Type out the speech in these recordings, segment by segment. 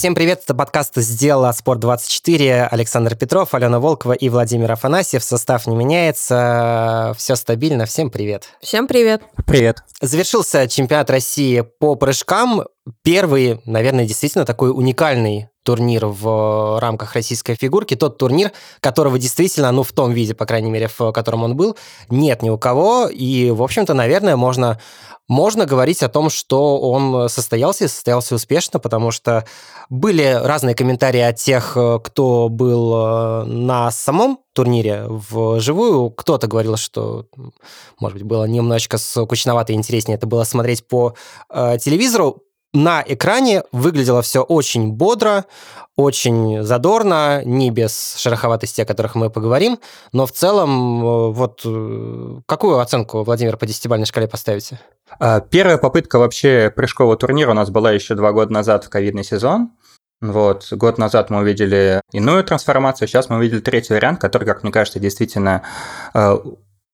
Всем привет, это подкаст «Сделала Спорт24». Александр Петров, Алена Волкова и Владимир Афанасьев. Состав не меняется, все стабильно. Всем привет. Всем привет. Привет. Завершился чемпионат России по прыжкам. Первый, наверное, действительно такой уникальный турнир в рамках российской фигурки, тот турнир, которого действительно, ну, в том виде, по крайней мере, в котором он был, нет ни у кого, и, в общем-то, наверное, можно можно говорить о том, что он состоялся и состоялся успешно, потому что были разные комментарии от тех, кто был э, на самом турнире вживую. Кто-то говорил, что, может быть, было немножечко скучновато и интереснее это было смотреть по э, телевизору на экране выглядело все очень бодро, очень задорно, не без шероховатости, о которых мы поговорим, но в целом, э, вот э, какую оценку, Владимир, по десятибалльной шкале поставите? А, первая попытка вообще прыжкового турнира у нас была еще два года назад в ковидный сезон. Вот, год назад мы увидели иную трансформацию, сейчас мы увидели третий вариант, который, как мне кажется, действительно э,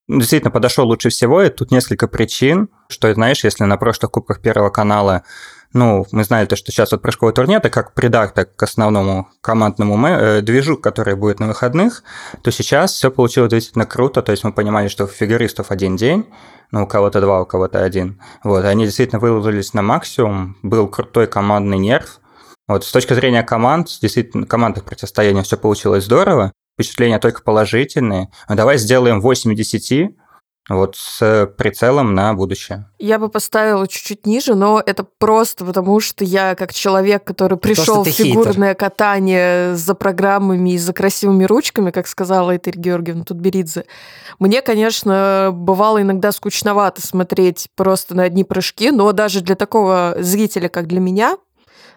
действительно подошел лучше всего, и тут несколько причин, что, знаешь, если на прошлых кубках Первого канала ну, мы знали то, что сейчас вот прыжковый турнир, это как придаток к основному командному э, движу, который будет на выходных, то сейчас все получилось действительно круто, то есть мы понимали, что у фигуристов один день, ну, у кого-то два, у кого-то один. Вот, они действительно выложились на максимум, был крутой командный нерв. Вот, с точки зрения команд, действительно, командных противостояний все получилось здорово, впечатления только положительные. Но давай сделаем 8 из 10, вот с прицелом на будущее. Я бы поставила чуть-чуть ниже, но это просто потому, что я как человек, который пришел в фигурное хейтер. катание за программами и за красивыми ручками, как сказала Этель Георгиевна Тутберидзе, мне, конечно, бывало иногда скучновато смотреть просто на одни прыжки, но даже для такого зрителя, как для меня,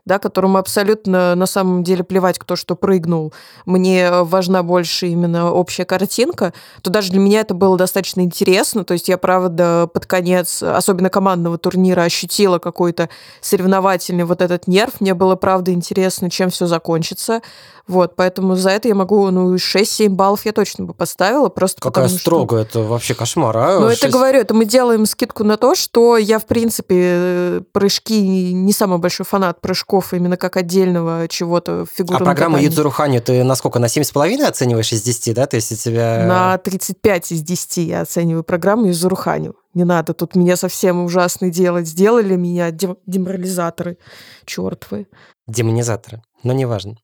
да, которому абсолютно на самом деле плевать, кто что прыгнул, мне важна больше именно общая картинка, то даже для меня это было достаточно интересно. То есть я, правда, под конец, особенно командного турнира, ощутила какой-то соревновательный вот этот нерв. Мне было, правда, интересно, чем все закончится. Вот, поэтому за это я могу, ну, 6-7 баллов я точно бы поставила, просто Какая потому строго, что... это вообще кошмар, а? Ну, 6... это говорю, это мы делаем скидку на то, что я, в принципе, прыжки не самый большой фанат прыжков именно как отдельного чего-то фигурного А программа Юдзуру Ханю ты на сколько, на 7,5 оцениваешь из 10, да? То есть у тебя... На 35 из 10 я оцениваю программу Юдзуру Ханю. Не надо тут меня совсем ужасно делать. Сделали меня деморализаторы чертвы. Демонизаторы, но неважно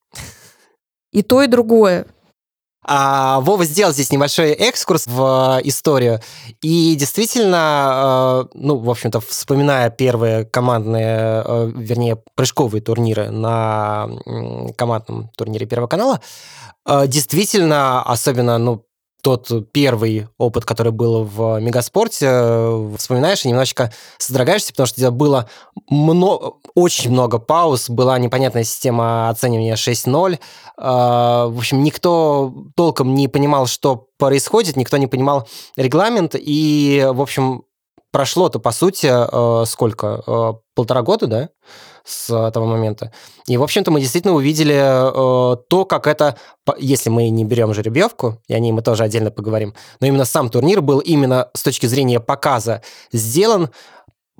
и то, и другое. А Вова сделал здесь небольшой экскурс в э, историю. И действительно, э, ну, в общем-то, вспоминая первые командные, э, вернее, прыжковые турниры на командном турнире Первого канала, действительно, особенно, ну, тот первый опыт, который был в Мегаспорте, э, вспоминаешь и немножечко содрогаешься, потому что было много, очень много пауз, была непонятная система оценивания 6-0. А, в общем, никто толком не понимал, что происходит, никто не понимал регламент, и, в общем, прошло-то, по сути, э, сколько? Э, полтора года, да? С того момента. И, в общем-то, мы действительно увидели э, то, как это, если мы не берем жеребьевку, и о ней мы тоже отдельно поговорим, но именно сам турнир был именно с точки зрения показа сделан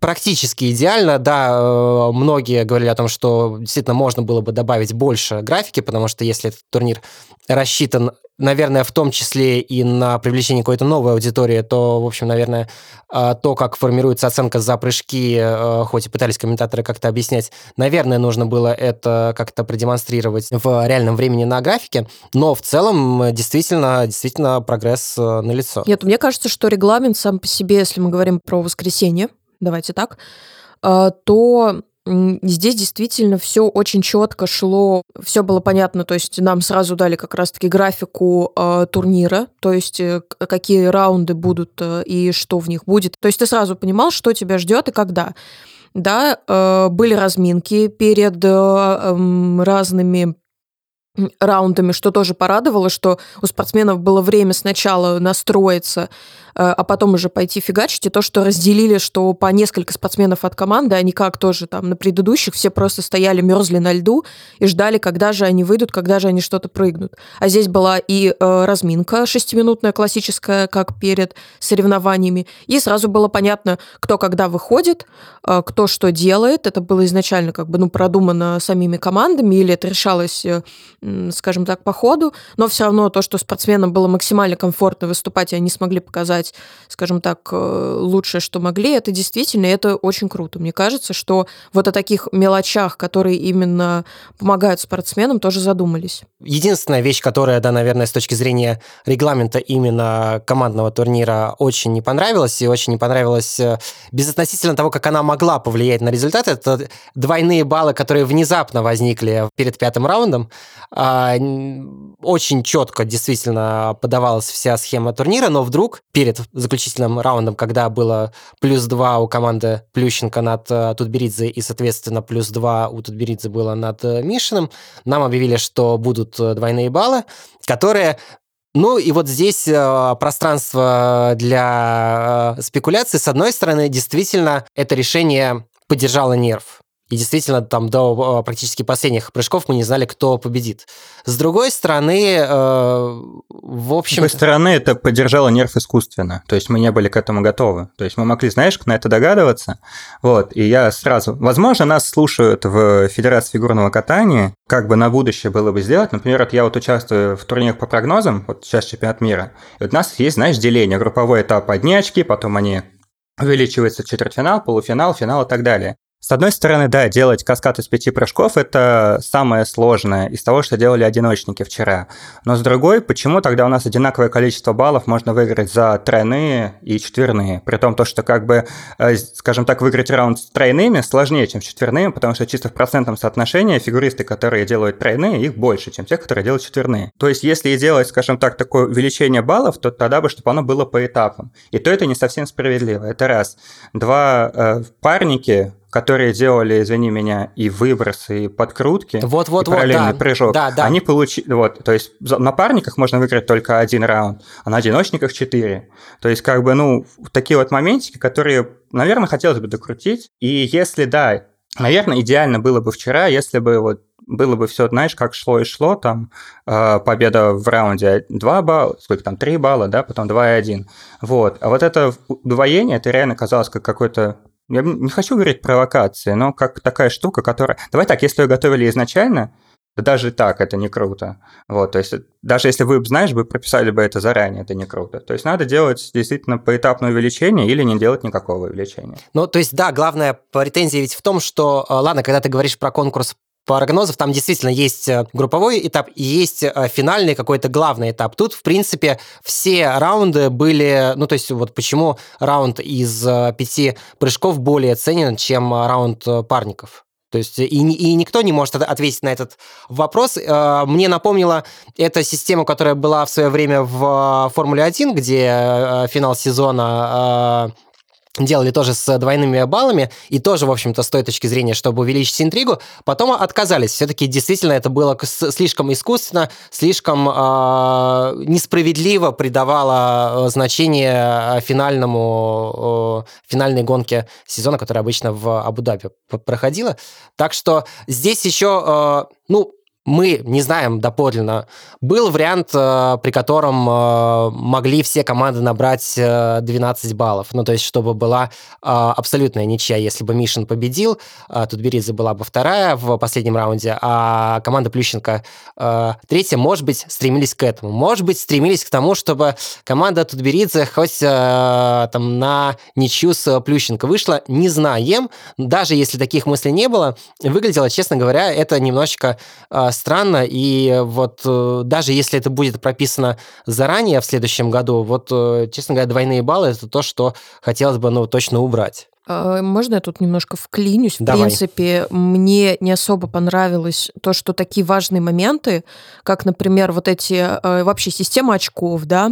практически идеально. Да, э, многие говорили о том, что действительно можно было бы добавить больше графики, потому что если этот турнир рассчитан, наверное, в том числе и на привлечение какой-то новой аудитории, то, в общем, наверное, э, то, как формируется оценка за прыжки, э, хоть и пытались комментаторы как-то объяснять, наверное, нужно было это как-то продемонстрировать в реальном времени на графике, но в целом действительно, действительно прогресс налицо. Нет, мне кажется, что регламент сам по себе, если мы говорим про воскресенье, давайте так, а, то здесь действительно все очень четко шло, все было понятно, то есть нам сразу дали как раз-таки графику э, турнира, то есть э, какие раунды будут э, и что в них будет. То есть ты сразу понимал, что тебя ждет и когда. Да, э, были разминки перед э, э, разными раундами, что тоже порадовало, что у спортсменов было время сначала настроиться, э, а потом уже пойти фигачить, и то, что разделили, что по несколько спортсменов от команды, они как тоже там на предыдущих все просто стояли, мерзли на льду и ждали, когда же они выйдут, когда же они что-то прыгнут. А здесь была и э, разминка шестиминутная, классическая, как перед соревнованиями, и сразу было понятно, кто когда выходит, э, кто что делает. Это было изначально как бы ну, продумано самими командами, или это решалось скажем так, по ходу, но все равно то, что спортсменам было максимально комфортно выступать, и они смогли показать, скажем так, э, лучшее, что могли, это действительно, это очень круто. Мне кажется, что вот о таких мелочах, которые именно помогают спортсменам, тоже задумались. Единственная вещь, которая, да, наверное, с точки зрения регламента именно командного турнира очень не понравилась, и очень не понравилась э, безотносительно того, как она могла повлиять на результат, это двойные баллы, которые внезапно возникли перед пятым раундом. А, очень четко действительно подавалась вся схема турнира, но вдруг перед заключительным раундом, когда было плюс два у команды Плющенко над э, Тутберидзе и, соответственно, плюс два у Тутберидзе было над э, Мишиным, нам объявили, что будут э, двойные баллы, которые ну и вот здесь э, пространство для э, спекуляции. С одной стороны, действительно, это решение поддержало нерв. И действительно, там до практически последних прыжков мы не знали, кто победит. С другой стороны, э, в общем... С другой стороны, это поддержало нерв искусственно. То есть мы не были к этому готовы. То есть мы могли, знаешь, на это догадываться. Вот, и я сразу... Возможно, нас слушают в Федерации фигурного катания. Как бы на будущее было бы сделать. Например, вот я вот участвую в турнирах по прогнозам, вот сейчас чемпионат мира. И вот у нас есть, знаешь, деление. Групповой этап одни очки, потом они увеличивается четвертьфинал, полуфинал, финал и так далее. С одной стороны, да, делать каскад из пяти прыжков – это самое сложное из того, что делали одиночники вчера. Но с другой, почему тогда у нас одинаковое количество баллов можно выиграть за тройные и четверные? При том, то, что как бы, э, скажем так, выиграть раунд с тройными сложнее, чем с четверными, потому что чисто в процентном соотношении фигуристы, которые делают тройные, их больше, чем те, которые делают четверные. То есть, если и делать, скажем так, такое увеличение баллов, то тогда бы, чтобы оно было по этапам. И то это не совсем справедливо. Это раз. Два, э, парники которые делали, извини меня, и выбросы, и подкрутки, вот, вот, и параллельный да. прыжок, да, да. они получили... Вот, то есть на парниках можно выиграть только один раунд, а на одиночниках четыре. То есть как бы, ну, такие вот моментики, которые, наверное, хотелось бы докрутить. И если, да, наверное, идеально было бы вчера, если бы вот было бы все, знаешь, как шло и шло, там э, победа в раунде 2 балла, сколько там, 3 балла, да, потом 2 и 1. Вот. А вот это удвоение, это реально казалось как какой-то я не хочу говорить провокации, но как такая штука, которая... Давай так, если ее готовили изначально, то даже так это не круто. Вот, то есть даже если вы, знаешь, вы прописали бы это заранее, это не круто. То есть надо делать действительно поэтапное увеличение или не делать никакого увеличения. Ну, то есть, да, главная претензия ведь в том, что, а, ладно, когда ты говоришь про конкурс прогнозов там действительно есть э, групповой этап и есть э, финальный какой-то главный этап. Тут, в принципе, все раунды были... Ну, то есть вот почему раунд из э, пяти прыжков более ценен, чем раунд парников. То есть и, и никто не может ответить на этот вопрос. Мне напомнила эта система, которая была в свое время в Формуле 1, где финал сезона делали тоже с двойными баллами, и тоже, в общем-то, с той точки зрения, чтобы увеличить интригу, потом отказались. Все-таки действительно это было слишком искусственно, слишком э, несправедливо придавало значение финальному, э, финальной гонке сезона, которая обычно в Абу-Даби проходила. Так что здесь еще, э, ну, мы не знаем доподлинно. Был вариант, э, при котором э, могли все команды набрать 12 э, баллов. Ну, то есть, чтобы была абсолютная ничья. Если бы Мишин победил, тут Беридзе была бы вторая в последнем раунде, а команда Плющенко третья, может быть, стремились к этому. Может быть, стремились к тому, чтобы команда Тутберидзе хоть там на ничью с Плющенко вышла. Не знаем. Даже если таких мыслей не было, выглядело, честно говоря, это немножечко странно, и вот э, даже если это будет прописано заранее в следующем году, вот, э, честно говоря, двойные баллы – это то, что хотелось бы, ну, точно убрать. А, можно я тут немножко вклинюсь? В Давай. принципе, мне не особо понравилось то, что такие важные моменты, как, например, вот эти э, вообще система очков, да,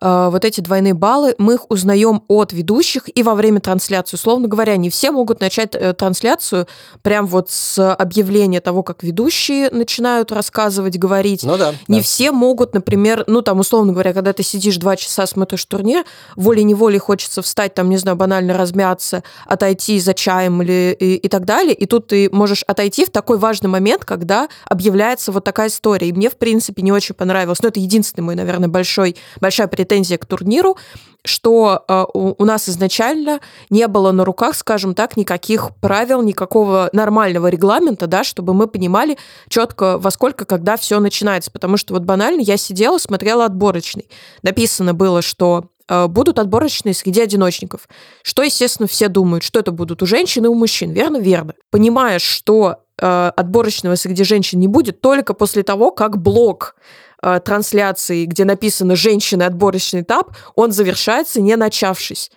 э, вот эти двойные баллы, мы их узнаем от ведущих и во время трансляции. Условно говоря, не все могут начать э, трансляцию прям вот с объявления того, как ведущие начинают рассказывать, говорить. Ну да. Не да. все могут, например, ну там, условно говоря, когда ты сидишь два часа, смотришь турнир, волей-неволей хочется встать, там, не знаю, банально размяться, отойти за чаем или и, и так далее. И тут ты можешь отойти в такой важный момент, когда объявляется вот такая история. И мне, в принципе, не очень понравилось. Но это единственный мой, наверное, большой, большая претензия к турниру, что э, у, у нас изначально не было на руках, скажем так, никаких правил, никакого нормального регламента, да, чтобы мы понимали четко, во сколько, когда все начинается. Потому что вот банально я сидела, смотрела отборочный. Написано было, что будут отборочные среди одиночников. Что, естественно, все думают, что это будут у женщин и у мужчин. Верно? Верно. Понимаешь, что э, отборочного среди женщин не будет только после того, как блок э, трансляции, где написано «женщины отборочный этап», он завершается, не начавшись.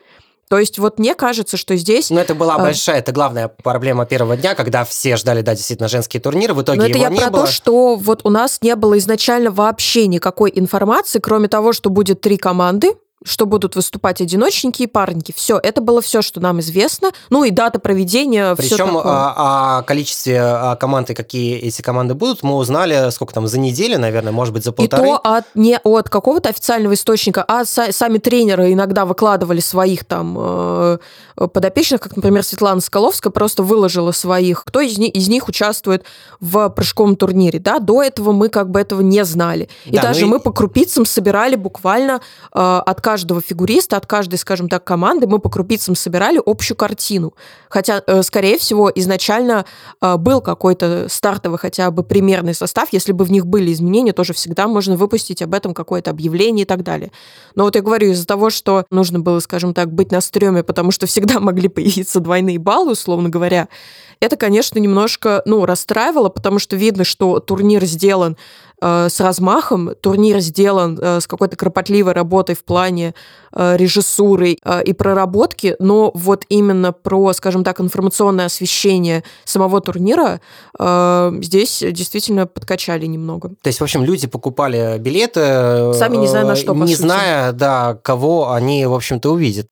То есть вот мне кажется, что здесь... Ну, это была э, большая, это главная проблема первого дня, когда все ждали, да, действительно, женские турниры, в итоге Но это его я не про было. то, что вот у нас не было изначально вообще никакой информации, кроме того, что будет три команды, что будут выступать одиночники и парники. Все, это было все, что нам известно. Ну и дата проведения. Причем о, о количестве о команд и какие эти команды будут, мы узнали, сколько там, за неделю, наверное, может быть, за полторы. И то от, не от какого-то официального источника, а са, сами тренеры иногда выкладывали своих там э, подопечных, как, например, Светлана Скаловская просто выложила своих, кто из, них, из них участвует в прыжковом турнире. Да? До этого мы как бы этого не знали. И да, даже ну и... мы по крупицам собирали буквально э, от каждого фигуриста, от каждой, скажем так, команды мы по крупицам собирали общую картину. Хотя, э, скорее всего, изначально э, был какой-то стартовый хотя бы примерный состав. Если бы в них были изменения, тоже всегда можно выпустить об этом какое-то объявление и так далее. Но вот я говорю, из-за того, что нужно было, скажем так, быть на стреме, потому что всегда могли появиться двойные баллы, условно говоря, это, конечно, немножко, ну, расстраивало, потому что видно, что турнир сделан с размахом, турнир сделан э, с какой-то кропотливой работой в плане э, режиссуры э, и проработки, но вот именно про, скажем так, информационное освещение самого турнира э, здесь действительно подкачали немного. То есть, в общем, люди покупали билеты, сами не зная на что, не зная, да, кого они, в общем-то, увидят.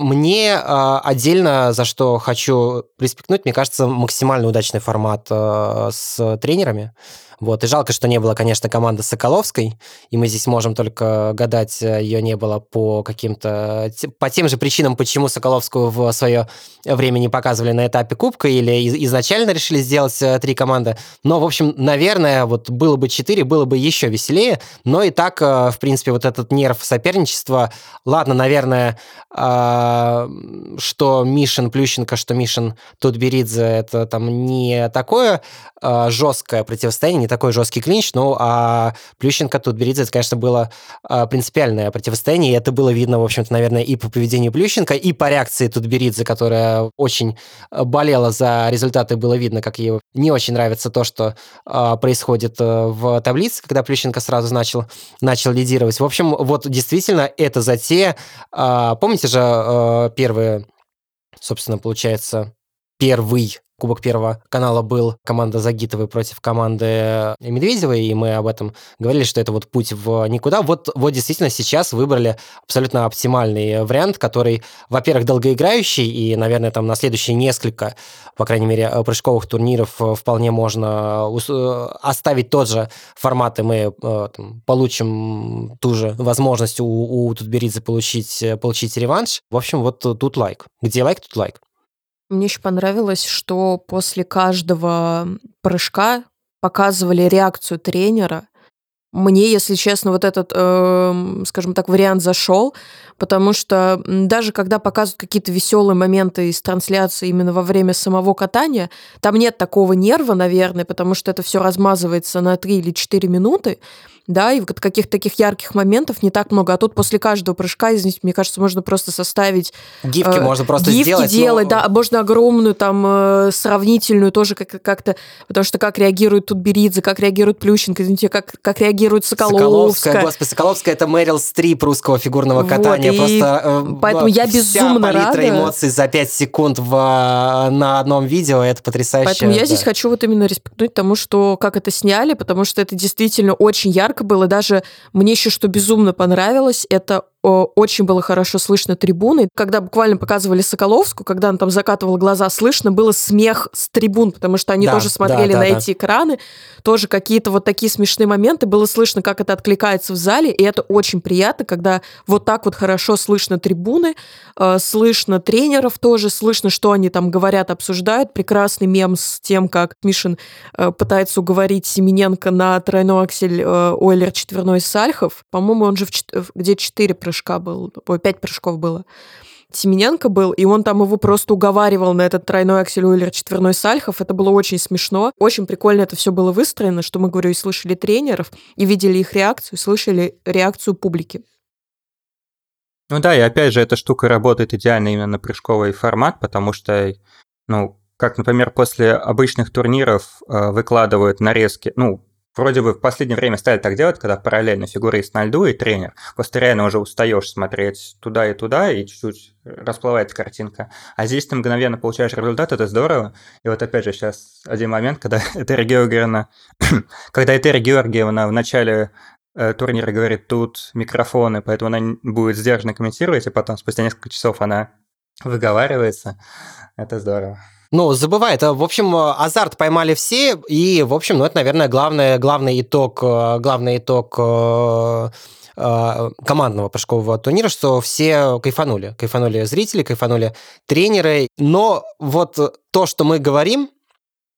Мне э, отдельно, за что хочу респектнуть, мне кажется, максимально удачный формат э, с тренерами. Вот. И жалко, что не было, конечно, команды Соколовской, и мы здесь можем только гадать, э, ее не было по каким-то... по тем же причинам, почему Соколовскую в свое время не показывали на этапе Кубка, или изначально решили сделать э, три команды. Но, в общем, наверное, вот было бы четыре, было бы еще веселее, но и так, э, в принципе, вот этот нерв соперничества, ладно, наверное, а, что Мишин Плющенко, что Мишин Тутберидзе, это там не такое жесткое противостояние, такой жесткий клинч, ну, а Плющенко тут Беридзе, это, конечно, было а, принципиальное противостояние, и это было видно, в общем-то, наверное, и по поведению Плющенко, и по реакции тут Беридзе, которая очень а, болела за результаты, было видно, как ей не очень нравится то, что а, происходит э, в таблице, когда Плющенко сразу начал, начал лидировать. В общем, вот действительно это затея. Помните же э, первые, собственно, получается, первый Кубок Первого канала был команда Загитовой против команды Медведевой, и мы об этом говорили, что это вот путь в никуда. Вот, вот действительно сейчас выбрали абсолютно оптимальный вариант, который, во-первых, долгоиграющий, и, наверное, там на следующие несколько, по крайней мере, прыжковых турниров вполне можно оставить тот же формат, и мы э, там, получим ту же возможность у, у Тутберидзе получить, получить реванш. В общем, вот тут лайк. Где лайк, тут лайк. Мне еще понравилось, что после каждого прыжка показывали реакцию тренера. Мне, если честно, вот этот, э, скажем так, вариант зашел, потому что даже когда показывают какие-то веселые моменты из трансляции именно во время самого катания, там нет такого нерва, наверное, потому что это все размазывается на 3 или 4 минуты, да, и вот каких-то таких ярких моментов не так много. А тут после каждого прыжка, извините, мне кажется, можно просто составить... Гифки э, можно просто гифки сделать. делать, но... да, можно огромную там э, сравнительную тоже как- как-то, потому что как реагирует тут Беридзе, как реагирует Плющенко, извините, как, как реагирует реагирует Соколовская. Соколовская, господи, Соколовская это Мэрил Стрип русского фигурного катания. Вот, Просто э, поэтому я безумно вся рада. эмоций за 5 секунд в, э, на одном видео, это потрясающе. Поэтому я да. здесь хочу вот именно респектнуть тому, что как это сняли, потому что это действительно очень ярко было. Даже мне еще что безумно понравилось, это очень было хорошо слышно трибуны. Когда буквально показывали Соколовскую, когда она там закатывала глаза, слышно было смех с трибун, потому что они да, тоже смотрели да, да, на да. эти экраны. Тоже какие-то вот такие смешные моменты. Было слышно, как это откликается в зале, и это очень приятно, когда вот так вот хорошо слышно трибуны, э, слышно тренеров тоже, слышно, что они там говорят, обсуждают. Прекрасный мем с тем, как Мишин э, пытается уговорить Семененко на тройной аксель э, Ойлер четверной Сальхов. По-моему, он же в, где четыре прыжка был, ой, пять прыжков было. Семененко был, и он там его просто уговаривал на этот тройной аксель Уиллер четверной Сальхов. Это было очень смешно. Очень прикольно это все было выстроено, что мы, говорю, и слышали тренеров, и видели их реакцию, слышали реакцию публики. Ну да, и опять же, эта штука работает идеально именно на прыжковый формат, потому что, ну, как, например, после обычных турниров э, выкладывают нарезки, ну, Вроде бы в последнее время стали так делать, когда параллельно фигурист на льду и тренер. Просто реально уже устаешь смотреть туда и туда, и чуть-чуть расплывается картинка. А здесь ты мгновенно получаешь результат, это здорово. И вот опять же сейчас один момент, когда Этери Георгиевна, когда Этери Георгиевна в начале э, турнира говорит, тут микрофоны, поэтому она будет сдержанно комментировать, и потом спустя несколько часов она выговаривается. Это здорово. Ну, забывает. В общем, азарт поймали все, и, в общем, ну, это, наверное, главный, главный итог, э, главный итог э, э, командного прыжкового турнира, что все кайфанули. Кайфанули зрители, кайфанули тренеры. Но вот то, что мы говорим,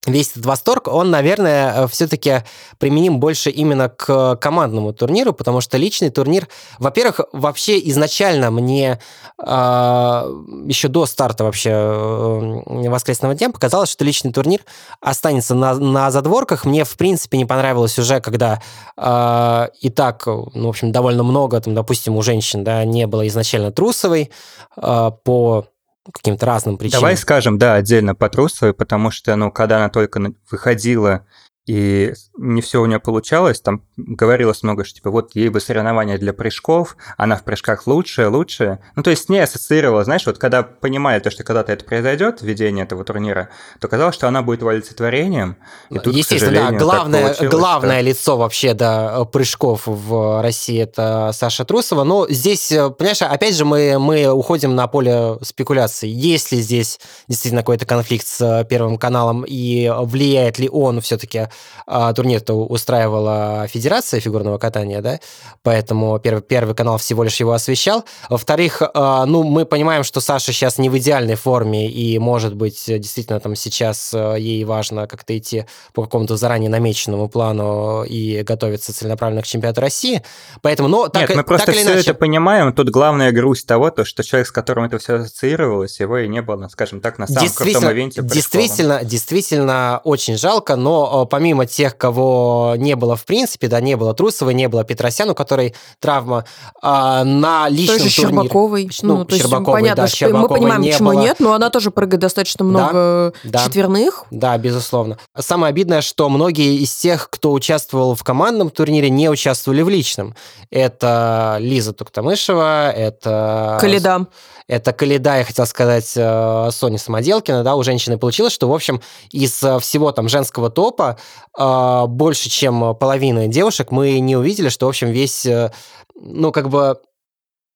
весь этот восторг, он, наверное, э, все-таки применим больше именно к командному турниру, потому что личный турнир, во-первых, вообще изначально мне э, еще до старта вообще э, воскресного дня показалось, что личный турнир останется на, на задворках. Мне, в принципе, не понравилось уже, когда э, и так, ну, в общем, довольно много, там, допустим, у женщин, да, не было изначально трусовой э, по каким-то разным причинам. Давай скажем, да, отдельно по Трусовой, потому что, ну, когда она только выходила и не все у нее получалось, там говорилось много, что типа вот ей бы соревнования для прыжков, она в прыжках лучшая, лучшая. Ну, то есть не ассоциировала, знаешь, вот когда понимали то, что когда-то это произойдет, введение этого турнира, то казалось, что она будет олицетворением. И тут, Естественно, да, главное, главное что... лицо вообще, да, прыжков в России это Саша Трусова. Но здесь, э, понимаешь, опять же, мы, мы уходим на поле спекуляций. Есть ли здесь действительно какой-то конфликт с Первым каналом и влияет ли он все-таки а, турнир-то устраивала Федерация фигурного катания, да, поэтому первый, первый канал всего лишь его освещал. Во-вторых, а, ну, мы понимаем, что Саша сейчас не в идеальной форме, и, может быть, действительно там сейчас а, ей важно как-то идти по какому-то заранее намеченному плану и готовиться целенаправленно к чемпионату России. Поэтому, ну, так, Нет, мы просто так все иначе... это понимаем. Тут главная грусть того, то, что человек, с которым это все ассоциировалось, его и не было, скажем так, на самом крутом ивенте. Действительно, действительно, очень жалко, но помимо помимо тех, кого не было в принципе, да, не было Трусовой, не было Петросян, у которой травма, а, на личном тоже турнире... Щербаковой. Ну, ну то Щербаковой, понятно, да, Щербаковой мы понимаем, не почему было. нет, но она тоже прыгает достаточно много да, четверных. Да, безусловно. Самое обидное, что многие из тех, кто участвовал в командном турнире, не участвовали в личном. Это Лиза Туктамышева, это... Каледа. Это Каледа, я хотел сказать, э, Соня Самоделкина, да, у женщины получилось, что, в общем, из э, всего там женского топа э, больше, чем половина девушек мы не увидели, что, в общем, весь, ну, как бы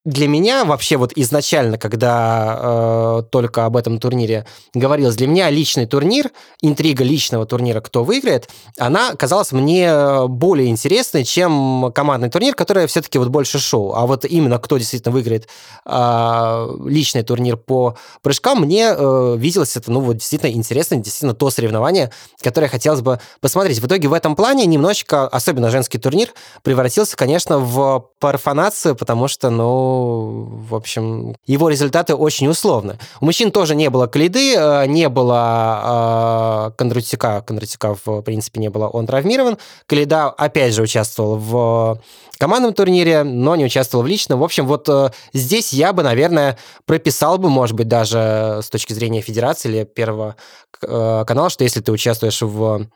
для меня вообще вот изначально, когда э, только об этом турнире говорилось, для меня личный турнир, интрига личного турнира, кто выиграет, она казалась мне более интересной, чем командный турнир, который все-таки вот больше шоу. А вот именно кто действительно выиграет э, личный турнир по прыжкам, мне э, виделось это, ну вот действительно интересно, действительно то соревнование, которое хотелось бы посмотреть. В итоге в этом плане немножечко, особенно женский турнир, превратился, конечно, в парфанацию, потому что, ну, в общем, его результаты очень условны. У мужчин тоже не было Калиды, э, не было э, Кондратюка. Кондратюка, в принципе, не было, он травмирован. Калида, опять же, участвовал в командном турнире, но не участвовал в личном. В общем, вот э, здесь я бы, наверное, прописал бы, может быть, даже с точки зрения федерации или первого канала, что если ты участвуешь в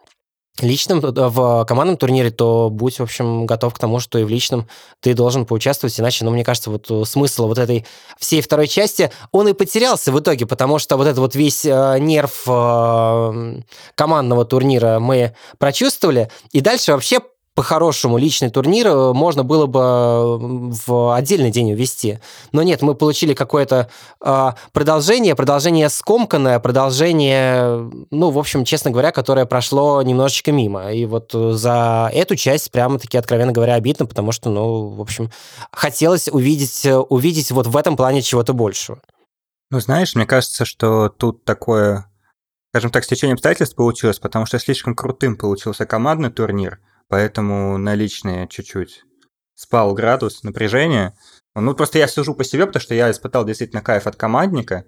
личном, э, в командном турнире, то будь, в общем, готов к тому, что и в личном ты должен поучаствовать, иначе, ну, мне кажется, вот э, смысл вот этой всей второй части, он и потерялся в итоге, потому что вот этот вот весь э, нерв э, командного турнира мы прочувствовали, и дальше вообще по-хорошему личный турнир э, можно было бы э, в отдельный день увести. Но нет, мы получили какое-то э, продолжение, продолжение скомканное, продолжение, ну, в общем, честно говоря, которое прошло немножечко мимо. И вот за эту часть прямо-таки, откровенно говоря, обидно, потому что, ну, в общем, хотелось увидеть, увидеть вот в этом плане чего-то большего. Ну, знаешь, мне кажется, что тут такое, скажем так, стечение обстоятельств получилось, потому что слишком крутым получился командный турнир – поэтому на личные чуть-чуть спал градус напряжения. Ну, просто я сужу по себе, потому что я испытал действительно кайф от командника,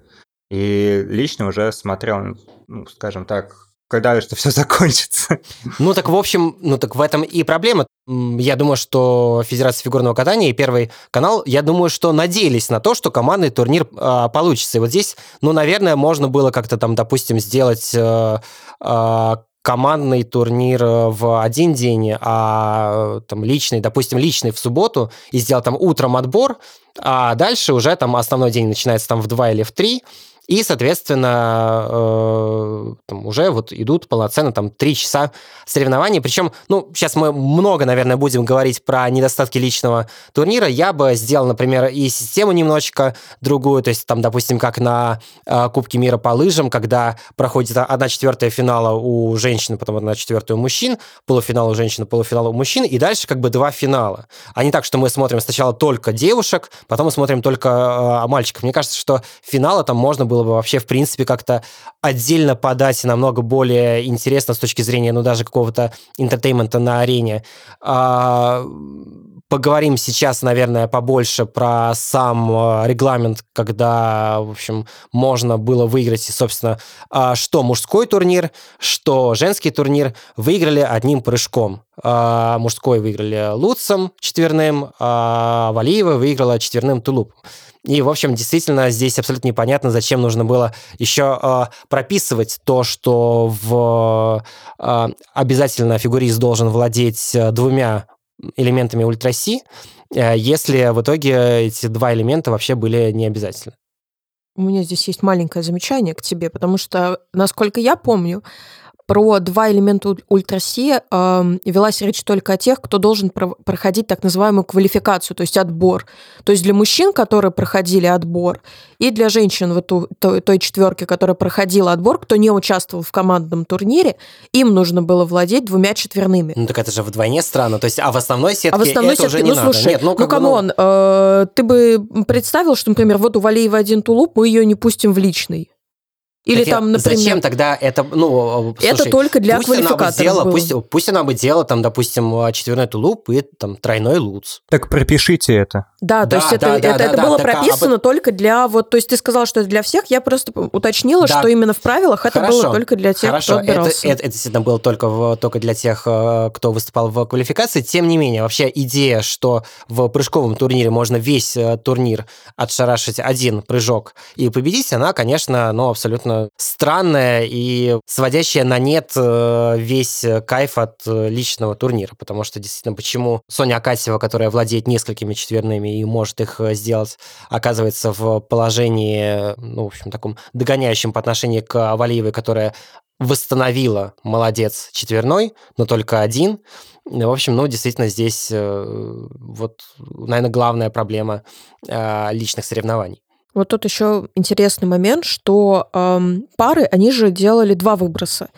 и лично уже смотрел, ну, скажем так, когда это все закончится. Ну, так, в общем, ну, так в этом и проблема. Я думаю, что Федерация фигурного катания и Первый канал, я думаю, что надеялись на то, что командный турнир э, получится. И вот здесь, ну, наверное, можно было как-то там, допустим, сделать э, э, командный турнир э, в один день, а там личный, допустим, личный в субботу, и сделал там утром отбор, а дальше уже там основной день начинается там в 2 или в 3, и, соответственно, э, там уже вот идут полноценно там три часа соревнований. Причем, ну, сейчас мы много, наверное, будем говорить про недостатки личного турнира. Я бы сделал, например, и систему немножечко другую. То есть там, допустим, как на э, Кубке мира по лыжам, когда проходит одна четвертая финала у женщин, потом одна четвертая у мужчин, полуфинал у женщин, полуфинал у мужчин, и дальше как бы два финала. А не так, что мы смотрим сначала только девушек, потом мы смотрим только э, мальчиков. Мне кажется, что финала там можно было бы вообще, в принципе, как-то отдельно подать намного более интересно с точки зрения, ну, даже какого-то entertainment а на арене. А, поговорим сейчас, наверное, побольше про сам э, регламент, когда, в общем, можно было выиграть, и, собственно, а, что мужской турнир, что женский турнир выиграли одним прыжком. А, мужской выиграли Луцем четверным, а Валиева выиграла четверным Тулуп. И, в общем, действительно, здесь абсолютно непонятно, зачем нужно было еще э, прописывать то, что в э, обязательно фигурист должен владеть э, двумя элементами ультраси, э, если в итоге эти два элемента вообще были не обязательны. У меня здесь есть маленькое замечание к тебе, потому что, насколько я помню, про два элемента ультраси э, велась речь только о тех, кто должен про- проходить так называемую квалификацию, то есть отбор. То есть для мужчин, которые проходили отбор, и для женщин в эту, той, той четверке, которая проходила отбор, кто не участвовал в командном турнире, им нужно было владеть двумя четверными. Ну так это же вдвойне странно. То есть, а в основной сетке а в основной это сетке, уже не ну, надо. Слушай, Нет, ну, ну, come on, ну... э, ты бы представил, что, например, вот у Валиевой один тулуп, мы ее не пустим в личный. Или так там, например... Зачем тогда это, ну, слушай, Это только для пусть квалификаторов она бы сделала, пусть, пусть она бы делала, там, допустим, четверной тулуп и там тройной луц. Так пропишите это. Да, то есть это, да, это, да, это да, было прописано а... только для, вот, то есть ты сказал, что это для всех, я просто уточнила, да. что именно в правилах это Хорошо. было только для тех, Хорошо. кто отбирался. Это, это, это действительно было только, в, только для тех, э, кто выступал в квалификации. Тем не менее, вообще идея, что в прыжковом турнире можно весь э, турнир отшарашить один прыжок и победить, она, конечно, ну, абсолютно странная и сводящая на нет э, весь кайф от личного турнира, потому что действительно, почему Соня Акатьева, которая владеет несколькими четверными и может их э, сделать, оказывается в положении, ну, в общем, таком догоняющем по отношению к Валиевой, которая восстановила молодец четверной, но только один. В общем, ну, действительно, здесь э, вот, наверное, главная проблема э, личных соревнований. Вот тут еще интересный момент, что эм, пары, они же делали два выброса.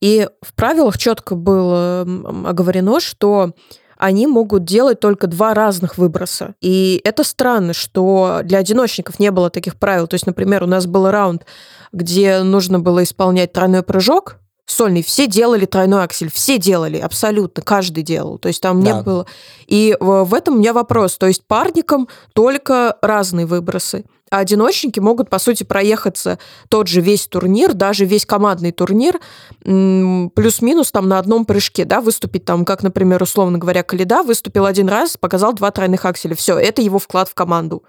И в правилах четко было оговорено, что они могут делать только два разных выброса. И это странно, что для одиночников не было таких правил. То есть, например, у нас был раунд, где нужно было исполнять тройной прыжок, сольный, все делали тройной аксель, все делали, абсолютно, каждый делал. То есть там да. не было. И в этом у меня вопрос. То есть парникам только разные выбросы. А одиночники могут, по сути, проехаться тот же весь турнир, даже весь командный турнир, плюс-минус там на одном прыжке, да, выступить там, как, например, условно говоря, Каледа выступил один раз, показал два тройных акселя. Все, это его вклад в команду.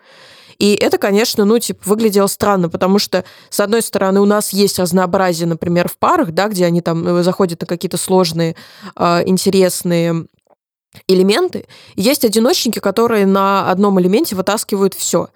И это, конечно, ну, типа, выглядело странно, потому что, с одной стороны, у нас есть разнообразие, например, в парах, да, где они там э, заходят на какие-то сложные, э, интересные элементы. Есть одиночники, которые на одном элементе вытаскивают все.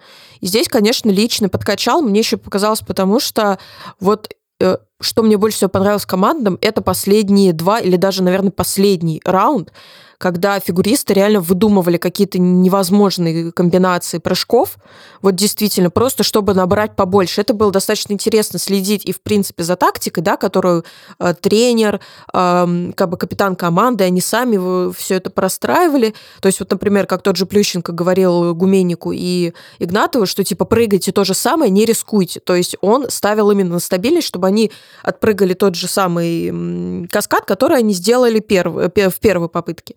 Здесь, конечно, лично подкачал. Мне еще показалось, потому что вот э, что мне больше всего понравилось командам, это последние два или даже, наверное, последний раунд, когда фигуристы реально выдумывали какие-то невозможные комбинации прыжков, вот действительно, просто чтобы набрать побольше. Это было достаточно интересно следить и, в принципе, за тактикой, да, которую э, тренер, э, как бы капитан команды, они сами все это простраивали. То есть вот, например, как тот же Плющенко говорил Гуменику и Игнатову, что типа прыгайте то же самое, не рискуйте. То есть он ставил именно на стабильность, чтобы они отпрыгали тот же самый каскад, который они сделали перв, в первой попытке.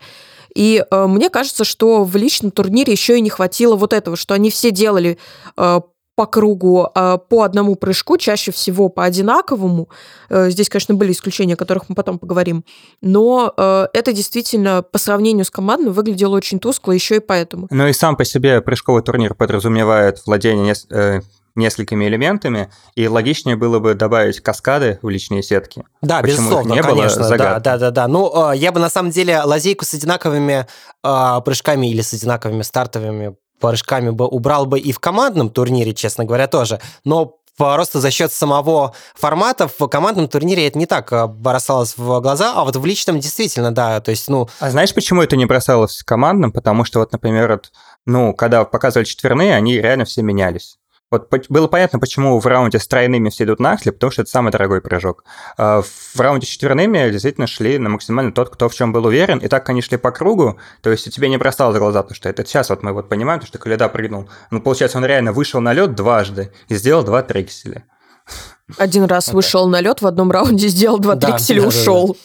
И э, мне кажется, что в личном турнире еще и не хватило вот этого, что они все делали э, по кругу э, по одному прыжку, чаще всего по одинаковому. Э, здесь, конечно, были исключения, о которых мы потом поговорим. Но э, это действительно по сравнению с командным выглядело очень тускло, еще и поэтому. Ну и сам по себе прыжковый турнир подразумевает владение э, несколькими элементами, и логичнее было бы добавить каскады в личные сетки. Да, Почему безусловно, не конечно, было да, да, да, да. Ну, э, я бы на самом деле лазейку с одинаковыми э, прыжками или с одинаковыми стартовыми прыжками бы убрал бы и в командном турнире, честно говоря, тоже. Но просто за счет самого формата в командном турнире это не так э, бросалось в глаза, а вот в личном действительно, да, то есть, ну... А знаешь, почему это не бросалось в командном? Потому что вот, например, вот, ну, когда показывали четверные, они реально все менялись. Вот было понятно, почему в раунде с тройными все идут нахли, потому что это самый дорогой прыжок. А в раунде с четверными действительно шли на максимально тот, кто в чем был уверен, и так они шли по кругу, то есть тебе не бросало за глаза, потому что это сейчас вот мы вот понимаем, что Каледа прыгнул. Ну, получается, он реально вышел на лед дважды и сделал два трекселя. Один раз вышел на лед в одном раунде, сделал два трекселя, ушел.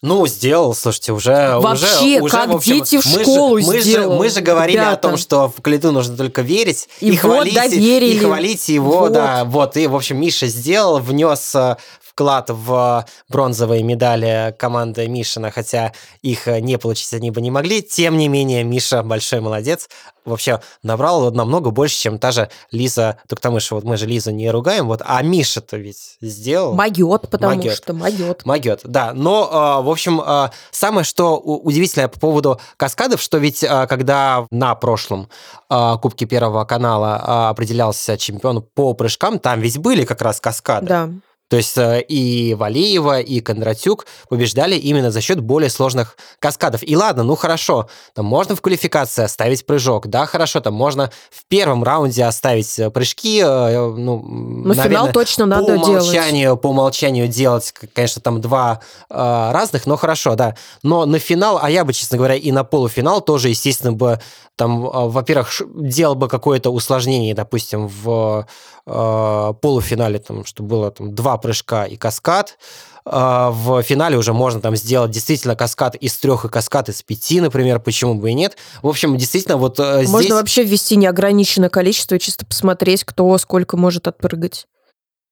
Ну, сделал, слушайте, уже... Вообще, уже, как уже, в общем, дети в школу мы же, мы сделал, же, мы же говорили ребята. о том, что в Калиду нужно только верить и, и хвалить, доверили. и хвалить его, вот. да, вот. И, в общем, Миша сделал, внес э, вклад в бронзовые медали команды Мишина, хотя их э, не получить они бы не могли. Тем не менее, Миша большой молодец. Вообще набрал намного больше, чем та же Лиза Туктамыша. Вот мы же Лизу не ругаем, вот, а Миша-то ведь сделал. Могет, потому могет. что могет. Могет, да. Но, э, в общем, э, самое, что удивительное по поводу каскадов, что ведь когда на прошлом Кубке Первого канала определялся чемпион по прыжкам, там ведь были как раз каскады. Да. То есть э, и Валеева, и Кондратюк побеждали именно за счет более сложных каскадов. И ладно, ну хорошо, там можно в квалификации оставить прыжок, да, хорошо, там можно в первом раунде оставить э, прыжки, э, ну, Но наверное, финал точно по надо умолчанию, делать. По умолчанию делать, конечно, там два э, разных, но хорошо, да. Но на финал, а я бы, честно говоря, и на полуфинал тоже, естественно, бы там, во-первых, делал бы какое-то усложнение, допустим, в э, полуфинале, там, чтобы было там два прыжка и каскад. Э, в финале уже можно там сделать действительно каскад из трех и каскад из пяти, например, почему бы и нет. В общем, действительно, вот э, Можно здесь... вообще ввести неограниченное количество и чисто посмотреть, кто сколько может отпрыгать.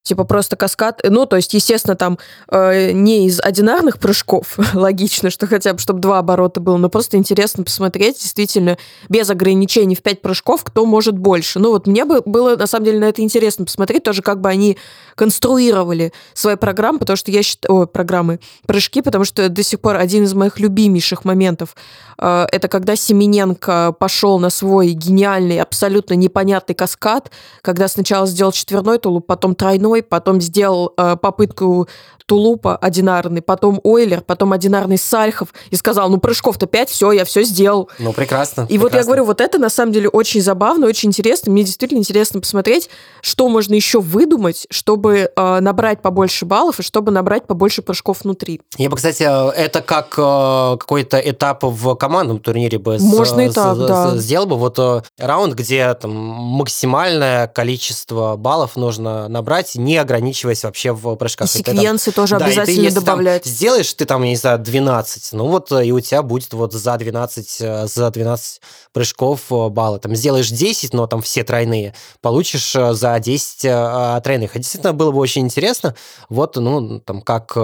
Типа просто каскад. Ну, то есть, естественно, там э, не из одинарных прыжков, логично, что хотя бы, чтобы два оборота было, но просто интересно посмотреть, действительно, без ограничений в пять прыжков, кто может больше. Ну, вот мне бы было, на самом деле, на это интересно посмотреть, тоже как бы они конструировали свои программы, потому что я считаю... О, программы, прыжки, потому что до сих пор один из моих любимейших моментов э, это когда Семененко пошел на свой гениальный, абсолютно непонятный каскад, когда сначала сделал четверной тулуп, потом тройной, потом сделал э, попытку Тулупа одинарный, потом Ойлер, потом одинарный Сальхов и сказал, ну прыжков-то 5, все, я все сделал. Ну прекрасно. И прекрасно. вот я говорю, вот это на самом деле очень забавно, очень интересно. Мне действительно интересно посмотреть, что можно еще выдумать, чтобы э, набрать побольше баллов и чтобы набрать побольше прыжков внутри. Я бы, кстати, это как э, какой-то этап в командном турнире бы Можно с, и так, с, да. сделал бы вот э, раунд, где там максимальное количество баллов нужно набрать, не ограничиваясь вообще в прыжках. И секвенции тоже да, обязательно ты, добавлять. Там сделаешь ты там, я не знаю, 12, ну вот и у тебя будет вот за 12, э, за 12 прыжков э, баллы. Там сделаешь 10, но там все тройные, получишь э, за 10 тройных. А действительно было бы очень интересно, вот, ну, там, как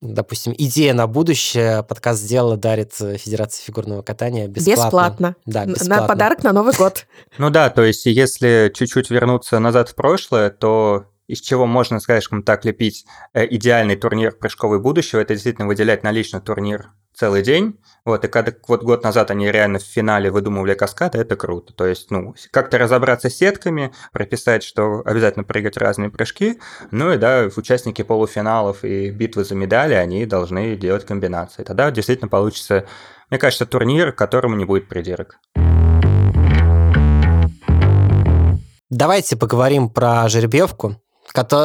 допустим, идея на будущее подкаст сделала, дарит Федерация фигурного катания бесплатно. Бесплатно. Да, бесплатно. На подарок на Новый год. Ну да, то есть если чуть-чуть вернуться назад в прошлое, то из чего можно, скажем так, лепить э, идеальный турнир прыжковый будущего, это действительно выделять наличный турнир целый день. Вот, и когда вот год назад они реально в финале выдумывали каскады, это круто. То есть, ну, как-то разобраться с сетками, прописать, что обязательно прыгать разные прыжки, ну и да, участники полуфиналов и битвы за медали, они должны делать комбинации. Тогда действительно получится, мне кажется, турнир, которому не будет придирок. Давайте поговорим про жеребьевку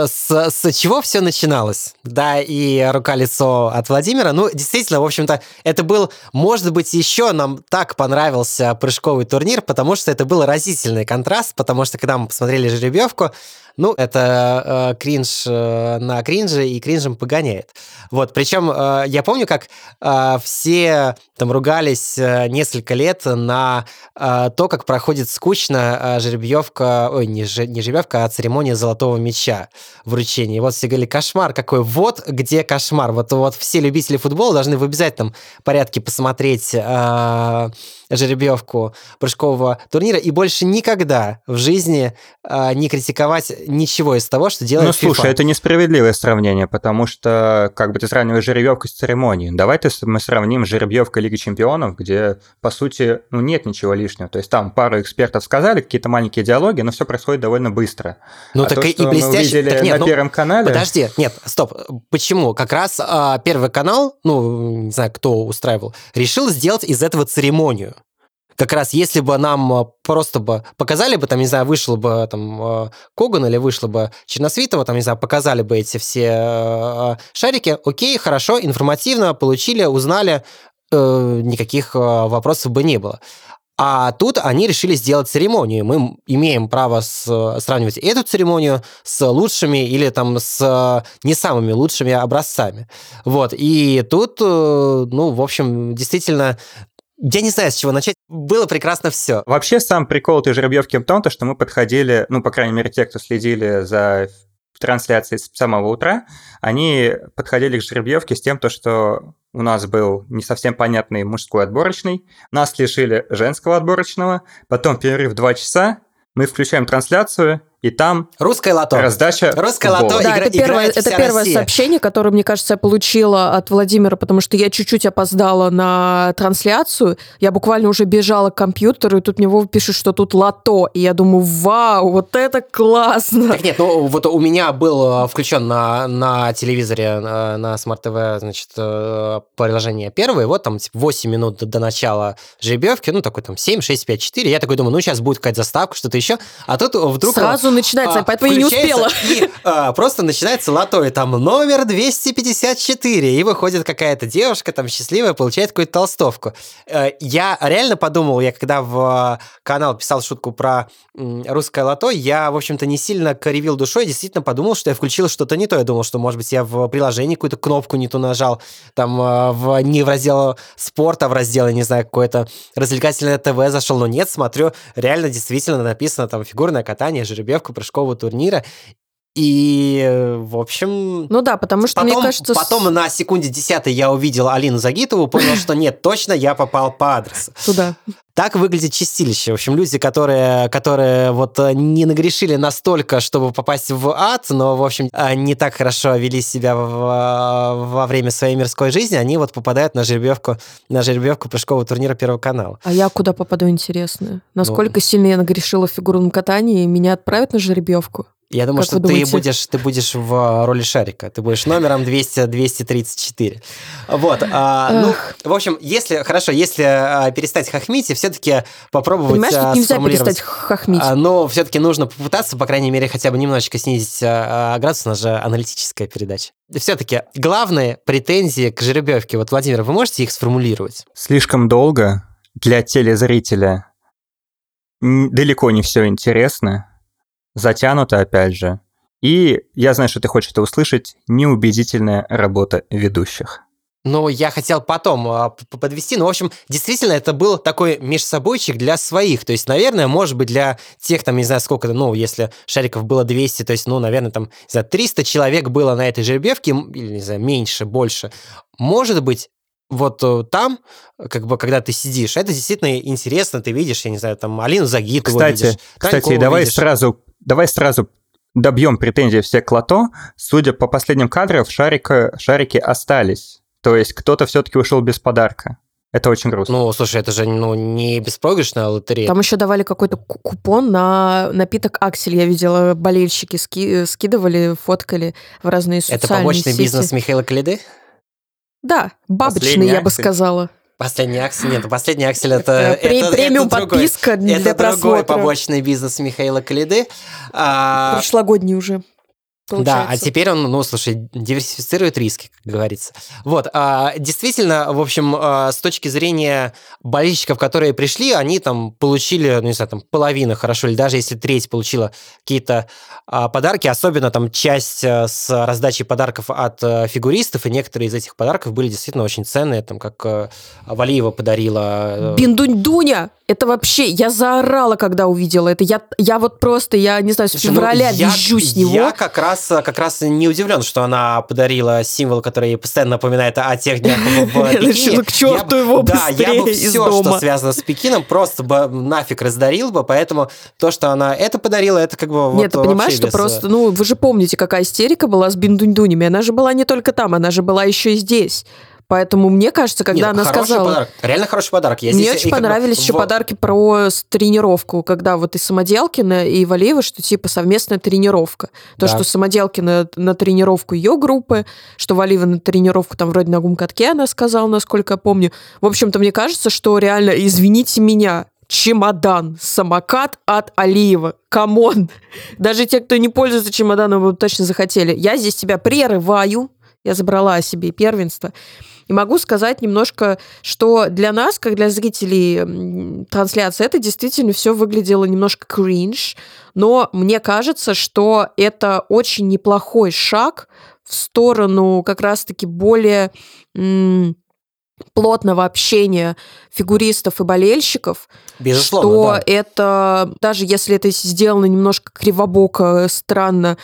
с, с чего все начиналось. Да, и рука-лицо от Владимира. Ну, действительно, в общем-то, это был, может быть, еще нам так понравился прыжковый турнир, потому что это был разительный контраст, потому что когда мы посмотрели жеребьевку, ну, это э, кринж э, на кринже и кринжем погоняет. Вот, причем э, я помню, как э, все там ругались э, несколько лет на э, то, как проходит скучно э, жеребьевка, ой, не, же, не жеребьевка, а церемония золотого меча вручения. Вот все говорили, кошмар какой, вот где кошмар. Вот, вот все любители футбола должны в обязательном порядке посмотреть э, жеребьевку прыжкового турнира и больше никогда в жизни э, не критиковать ничего из того, что делает Ну, слушай, FIFA. это несправедливое сравнение, потому что как бы ты сравниваешь жеребьевку с церемонией. Давай ты, мы сравним жеребьевка Лиги Чемпионов, где, по сути, ну, нет ничего лишнего. То есть там пару экспертов сказали, какие-то маленькие диалоги, но все происходит довольно быстро. Ну, а так то, и блестяще. Мы так нет, на ну, Первом канале... Подожди, нет, стоп. Почему? Как раз а, Первый канал, ну, не знаю, кто устраивал, решил сделать из этого церемонию как раз если бы нам э, просто бы показали бы, там, не знаю, вышел бы там э, Коган или вышла бы Черносвитова, там, не знаю, показали бы эти все э, шарики, окей, хорошо, информативно, получили, узнали, никаких вопросов бы не было. А тут они решили сделать церемонию. Мы имеем право с, сравнивать эту церемонию с лучшими или там с не самыми лучшими образцами. Вот. И тут, ну, в общем, действительно я не знаю, с чего начать. Было прекрасно все. Вообще, сам прикол этой жеребьевки в том, то, что мы подходили, ну, по крайней мере, те, кто следили за трансляцией с самого утра, они подходили к жеребьевке с тем, то, что у нас был не совсем понятный мужской отборочный, нас лишили женского отборочного, потом перерыв 2 часа, мы включаем трансляцию, и там Русское лото. Раздача Русское лото да, игра, это первое, это первое Россия. сообщение, которое, мне кажется, я получила от Владимира, потому что я чуть-чуть опоздала на трансляцию. Я буквально уже бежала к компьютеру, и тут мне Вова пишет, что тут лото. И я думаю, вау, вот это классно. Так нет, ну вот у меня был э, включен на, на телевизоре, на, э, на Smart TV, значит, э, приложение первое, вот там типа 8 минут до, до начала жеребьевки, ну такой там 7, 6, 5, 4. Я такой думаю, ну сейчас будет какая-то заставка, что-то еще. А тут вдруг... Сразу начинается, а, поэтому я не успела. И а, просто начинается лото, там номер 254, и выходит какая-то девушка там счастливая, получает какую-то толстовку. Э, я реально подумал, я когда в канал писал шутку про русское лото, я, в общем-то, не сильно кривил душой, действительно подумал, что я включил что-то не то. Я думал, что, может быть, я в приложении какую-то кнопку не ту нажал, там э, в, не в раздел спорта, а в раздел, я не знаю, какое-то развлекательное ТВ зашел, но нет, смотрю, реально действительно написано там фигурное катание, жеребьевка, заявку прыжкового турнира. И, в общем... Ну да, потому что, потом, мне кажется... Потом на секунде десятой я увидел Алину Загитову, понял, что нет, точно я попал по адресу. Туда. Так выглядит чистилище. В общем, люди, которые, которые вот не нагрешили настолько, чтобы попасть в ад, но, в общем, не так хорошо вели себя в, во время своей мирской жизни, они вот попадают на жеребьевку, на жеребьевку прыжкового турнира Первого канала. А я куда попаду, интересно? Насколько ну, сильно я нагрешила в фигурном катании, меня отправят на жеребьевку? Я думаю, как что ты будешь, ты будешь в роли шарика. Ты будешь номером 200, 234. Вот. А, ну, в общем, если, хорошо, если а, перестать хохмить и все-таки попробовать Понимаешь, а, нельзя перестать хохмить. А, но все-таки нужно попытаться, по крайней мере, хотя бы немножечко снизить а, а градус. У нас же аналитическая передача. Все-таки главные претензии к жеребьевке. Вот, Владимир, вы можете их сформулировать? Слишком долго для телезрителя. Далеко не все интересно затянуто, опять же. И я знаю, что ты хочешь это услышать, неубедительная работа ведущих. Ну, я хотел потом а, подвести. Ну, в общем, действительно, это был такой межсобойчик для своих. То есть, наверное, может быть, для тех, там, не знаю, сколько, ну, если шариков было 200, то есть, ну, наверное, там, знаю, 300 человек было на этой жеребьевке, или, не знаю, меньше, больше. Может быть, вот э, там, как бы, когда ты сидишь, это действительно интересно, ты видишь, я не знаю, там, Алину Загитову кстати, видишь, Кстати, давай видишь. сразу, давай сразу добьем претензии все к лото. Судя по последним кадрам, шарика, шарики остались. То есть кто-то все-таки ушел без подарка. Это очень грустно. Ну, слушай, это же ну, не беспроигрышная лотерея. Там еще давали какой-то купон на напиток Аксель. Я видела, болельщики ски скидывали, фоткали в разные социальные Это побочный сети. бизнес Михаила Калиды? Да, бабочный, Последний я аксель. бы сказала. Последний аксель, нет, последний аксель это, это премиум это подписка другой, для это просмотра. другой побочный бизнес Михаила Калиды. А... Прошлогодний уже. Получается. Да, а теперь он, ну, слушай, диверсифицирует риски, как говорится. Вот, а, действительно, в общем, а, с точки зрения болельщиков, которые пришли, они там получили, ну, не знаю, там половину, хорошо, или даже если треть получила какие-то а, подарки, особенно там часть а, с раздачей подарков от а, фигуристов, и некоторые из этих подарков были действительно очень ценные, там, как а, Валиева подарила... Биндунь-дуня! Это вообще, я заорала, когда увидела это. Я, я вот просто, я не знаю, с Слушай, ну, февраля ну, визжу с него. Я как раз, как раз не удивлен, что она подарила символ, который постоянно напоминает о тех днях в Пекине. к черту его Да, я бы все, что связано с Пекином, просто бы нафиг раздарил бы, поэтому то, что она это подарила, это как бы Нет, ты понимаешь, что просто, ну, вы же помните, какая истерика была с Биндунь-дунями. Она же была не только там, она же была еще и здесь. Поэтому мне кажется, когда Нет, она сказала... Подарок. Реально хороший подарок. Я мне очень понравились еще бы... подарки про тренировку, когда вот и Самоделкина, и Валеева, что типа совместная тренировка. То, да. что Самоделкина на тренировку ее группы, что Валиева на тренировку там вроде на ГУМ-катке она сказала, насколько я помню. В общем-то, мне кажется, что реально, извините меня, чемодан, самокат от Валиевой. Come on! Даже те, кто не пользуется чемоданом, вы точно захотели. Я здесь тебя прерываю. Я забрала себе первенство. И могу сказать немножко, что для нас, как для зрителей трансляции, это действительно все выглядело немножко кринж, но мне кажется, что это очень неплохой шаг в сторону как раз-таки более плотного общения фигуристов и болельщиков, Безусловно, что да. это, даже если это сделано немножко кривобоко, странно,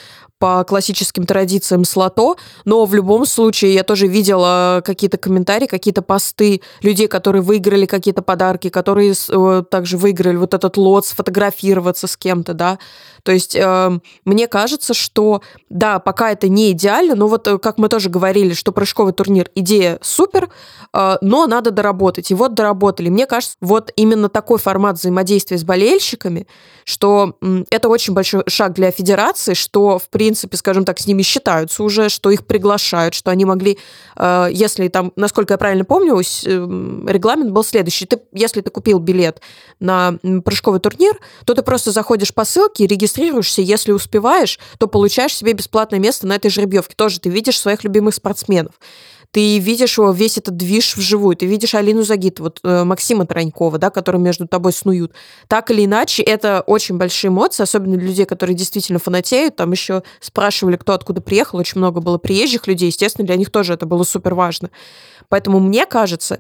по классическим традициям слото, но в любом случае я тоже видела какие-то комментарии, какие-то посты людей, которые выиграли какие-то подарки, которые э, также выиграли вот этот лот, сфотографироваться с кем-то, да. То есть э, мне кажется, что да, пока это не идеально, но вот э, как мы тоже говорили, что прыжковый турнир идея супер, э, но надо доработать. И вот доработали. Мне кажется, вот именно такой формат взаимодействия с болельщиками, что э, это очень большой шаг для федерации, что в принципе принципе, скажем так, с ними считаются уже, что их приглашают, что они могли, э, если там, насколько я правильно помню, эм, регламент был следующий. Ты, если ты купил билет на прыжковый турнир, то ты просто заходишь по ссылке, регистрируешься, если успеваешь, то получаешь себе бесплатное место на этой жеребьевке. Тоже ты видишь своих любимых спортсменов ты видишь его весь этот движ вживую, ты видишь Алину Загит, вот э, Максима Таранькова, да, которые между тобой снуют. Так или иначе, это очень большие эмоции, особенно для людей, которые действительно фанатеют. Там еще спрашивали, кто откуда приехал, очень много было приезжих людей, естественно, для них тоже это было супер важно. Поэтому мне кажется,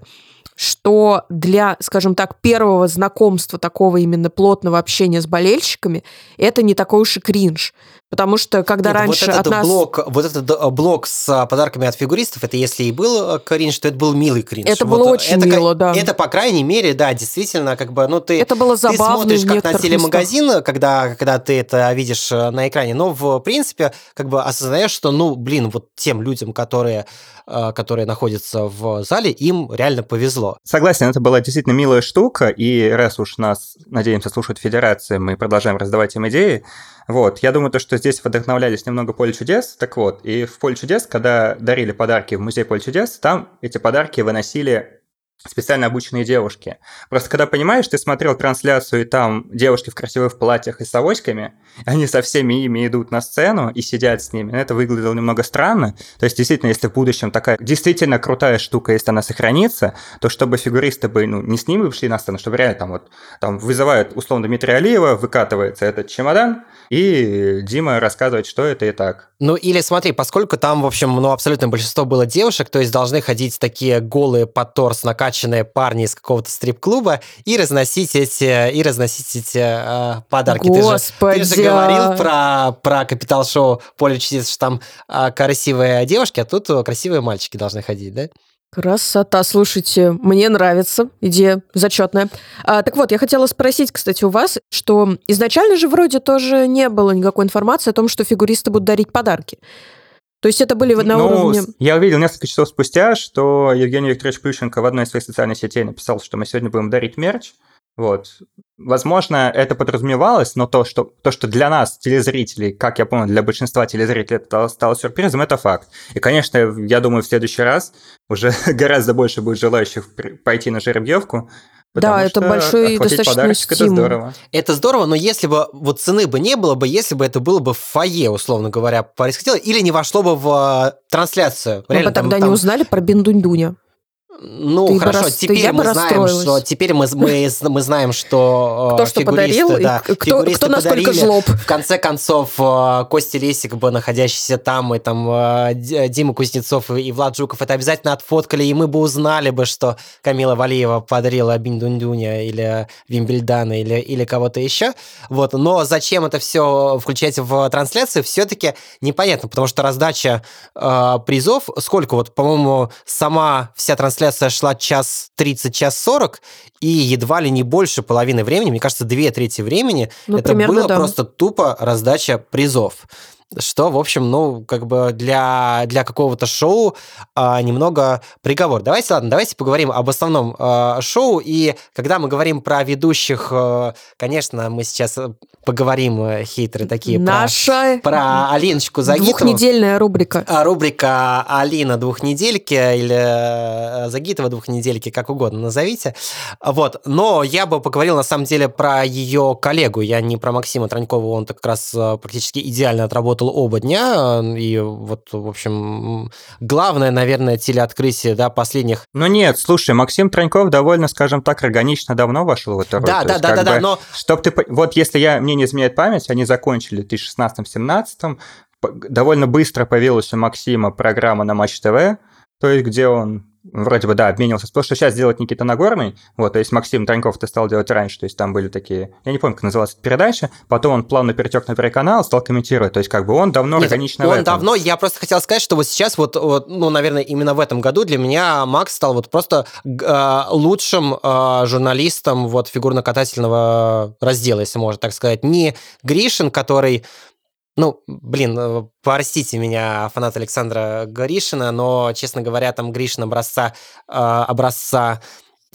что для, скажем так, первого знакомства такого именно плотного общения с болельщиками это не такой уж и кринж. Потому что когда Нет, раньше вот этот от нас... Блок, вот этот э, блок с а, подарками от фигуристов, это если и был э, кринж, то это был милый кринж. Это вот было очень это, мило, да. Это, по крайней мере, да, действительно, как бы, ну, ты, это было забавно ты смотришь как на телемагазин, когда, когда ты это видишь э, на экране, но, в принципе, как бы осознаешь, что, ну, блин, вот тем людям, которые, которые находятся в зале, им реально повезло. Согласен, это была действительно милая штука, и раз уж нас, надеемся, слушают федерации, мы продолжаем раздавать им идеи, вот, я думаю, то, что здесь вдохновлялись немного Поле чудес, так вот, и в Поле чудес, когда дарили подарки в музей Поле чудес, там эти подарки выносили специально обученные девушки. Просто когда понимаешь, ты смотрел трансляцию, и там девушки в красивых платьях и с авоськами, они со всеми ими идут на сцену и сидят с ними. Это выглядело немного странно. То есть, действительно, если в будущем такая действительно крутая штука, если она сохранится, то чтобы фигуристы бы ну, не с ними вышли на сцену, чтобы реально там вот там вызывают условно Дмитрия Алиева, выкатывается этот чемодан, и Дима рассказывает, что это и так. Ну или смотри, поскольку там, в общем, ну абсолютно большинство было девушек, то есть должны ходить такие голые под торс накачанные парни из какого-то стрип-клуба и разносить эти, и разносить эти э, подарки. Господи! Ты же, ты же говорил про, про капитал-шоу Поле чудес, что там э, красивые девушки, а тут красивые мальчики должны ходить, да? Красота, слушайте, мне нравится, идея зачетная. А, так вот, я хотела спросить, кстати, у вас, что изначально же вроде тоже не было никакой информации о том, что фигуристы будут дарить подарки. То есть это были на ну, уровне... Я увидел несколько часов спустя, что Евгений Викторович Плющенко в одной из своих социальных сетей написал, что мы сегодня будем дарить мерч. Вот. Возможно, это подразумевалось, но то, что, то, что для нас, телезрителей, как я помню, для большинства телезрителей это стало сюрпризом, это факт. И, конечно, я думаю, в следующий раз уже гораздо больше будет желающих пойти на жеребьевку, да, это большой достаточно стимул. Это здорово. Это здорово, но если бы вот цены бы не было бы, если бы это было бы в фойе, условно говоря, происходило, или не вошло бы в э, трансляцию. Мы бы тогда там, не узнали про Биндунь-Дуня. Ну, ты хорошо, рас... теперь мы знаем, что теперь мы, мы, мы знаем, что кто что подарил, да, кто, кто насколько жлоб. В конце концов, э, Костя Лесик, бы, находящийся там, и там э, Дима Кузнецов и Влад Жуков, это обязательно отфоткали, и мы бы узнали бы, что Камила Валиева подарила Биндундюня или Вимбельдана или, или кого-то еще. Вот. Но зачем это все включать в трансляцию, все-таки непонятно, потому что раздача э, призов, сколько вот, по-моему, сама вся трансляция трансляция шла час 30, час 40, и едва ли не больше половины времени, мне кажется, две трети времени, ну, это было да. просто тупо раздача призов что, в общем, ну, как бы для, для какого-то шоу а, немного приговор. Давайте, ладно, давайте поговорим об основном а, шоу, и когда мы говорим про ведущих, а, конечно, мы сейчас поговорим, э, хейтеры такие, Наша про, про Алиночку Загитову. Двухнедельная рубрика. А, рубрика Алина двухнедельки или э, Загитова двухнедельки, как угодно назовите. Вот, но я бы поговорил, на самом деле, про ее коллегу, я не про Максима Транькова, он как раз э, практически идеально отработал работал оба дня, и вот, в общем, главное, наверное, телеоткрытие, да, последних... Ну нет, слушай, Максим Троньков довольно, скажем так, органично давно вошел в эту роль. Да, да, да, да, да, но... Чтоб ты... Вот если я, мне не изменяет память, они закончили в 2016-17, довольно быстро появилась у Максима программа на Матч ТВ, то есть где он вроде бы, да, обменивался. То, что сейчас делает Никита Нагорный, вот, то есть Максим Траньков ты стал делать раньше, то есть там были такие, я не помню, как называлась эта передача, потом он плавно перетек на Первый канал, стал комментировать, то есть как бы он давно Нет, органично он давно, я просто хотел сказать, что вот сейчас вот, вот, ну, наверное, именно в этом году для меня Макс стал вот просто э, лучшим э, журналистом вот фигурно-катательного раздела, если можно так сказать. Не Гришин, который ну, блин, э, простите меня, фанат Александра Гришина, но, честно говоря, там Гришин образца, э, образца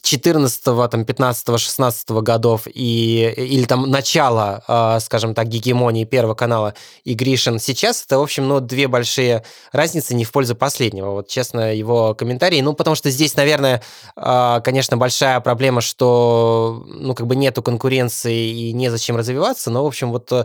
14, там, 15, 16 годов и, или там начало, э, скажем так, гегемонии Первого канала и Гришин сейчас, это, в общем, ну, две большие разницы не в пользу последнего. Вот, честно, его комментарии. Ну, потому что здесь, наверное, э, конечно, большая проблема, что, ну, как бы нету конкуренции и незачем развиваться, но, в общем, вот э,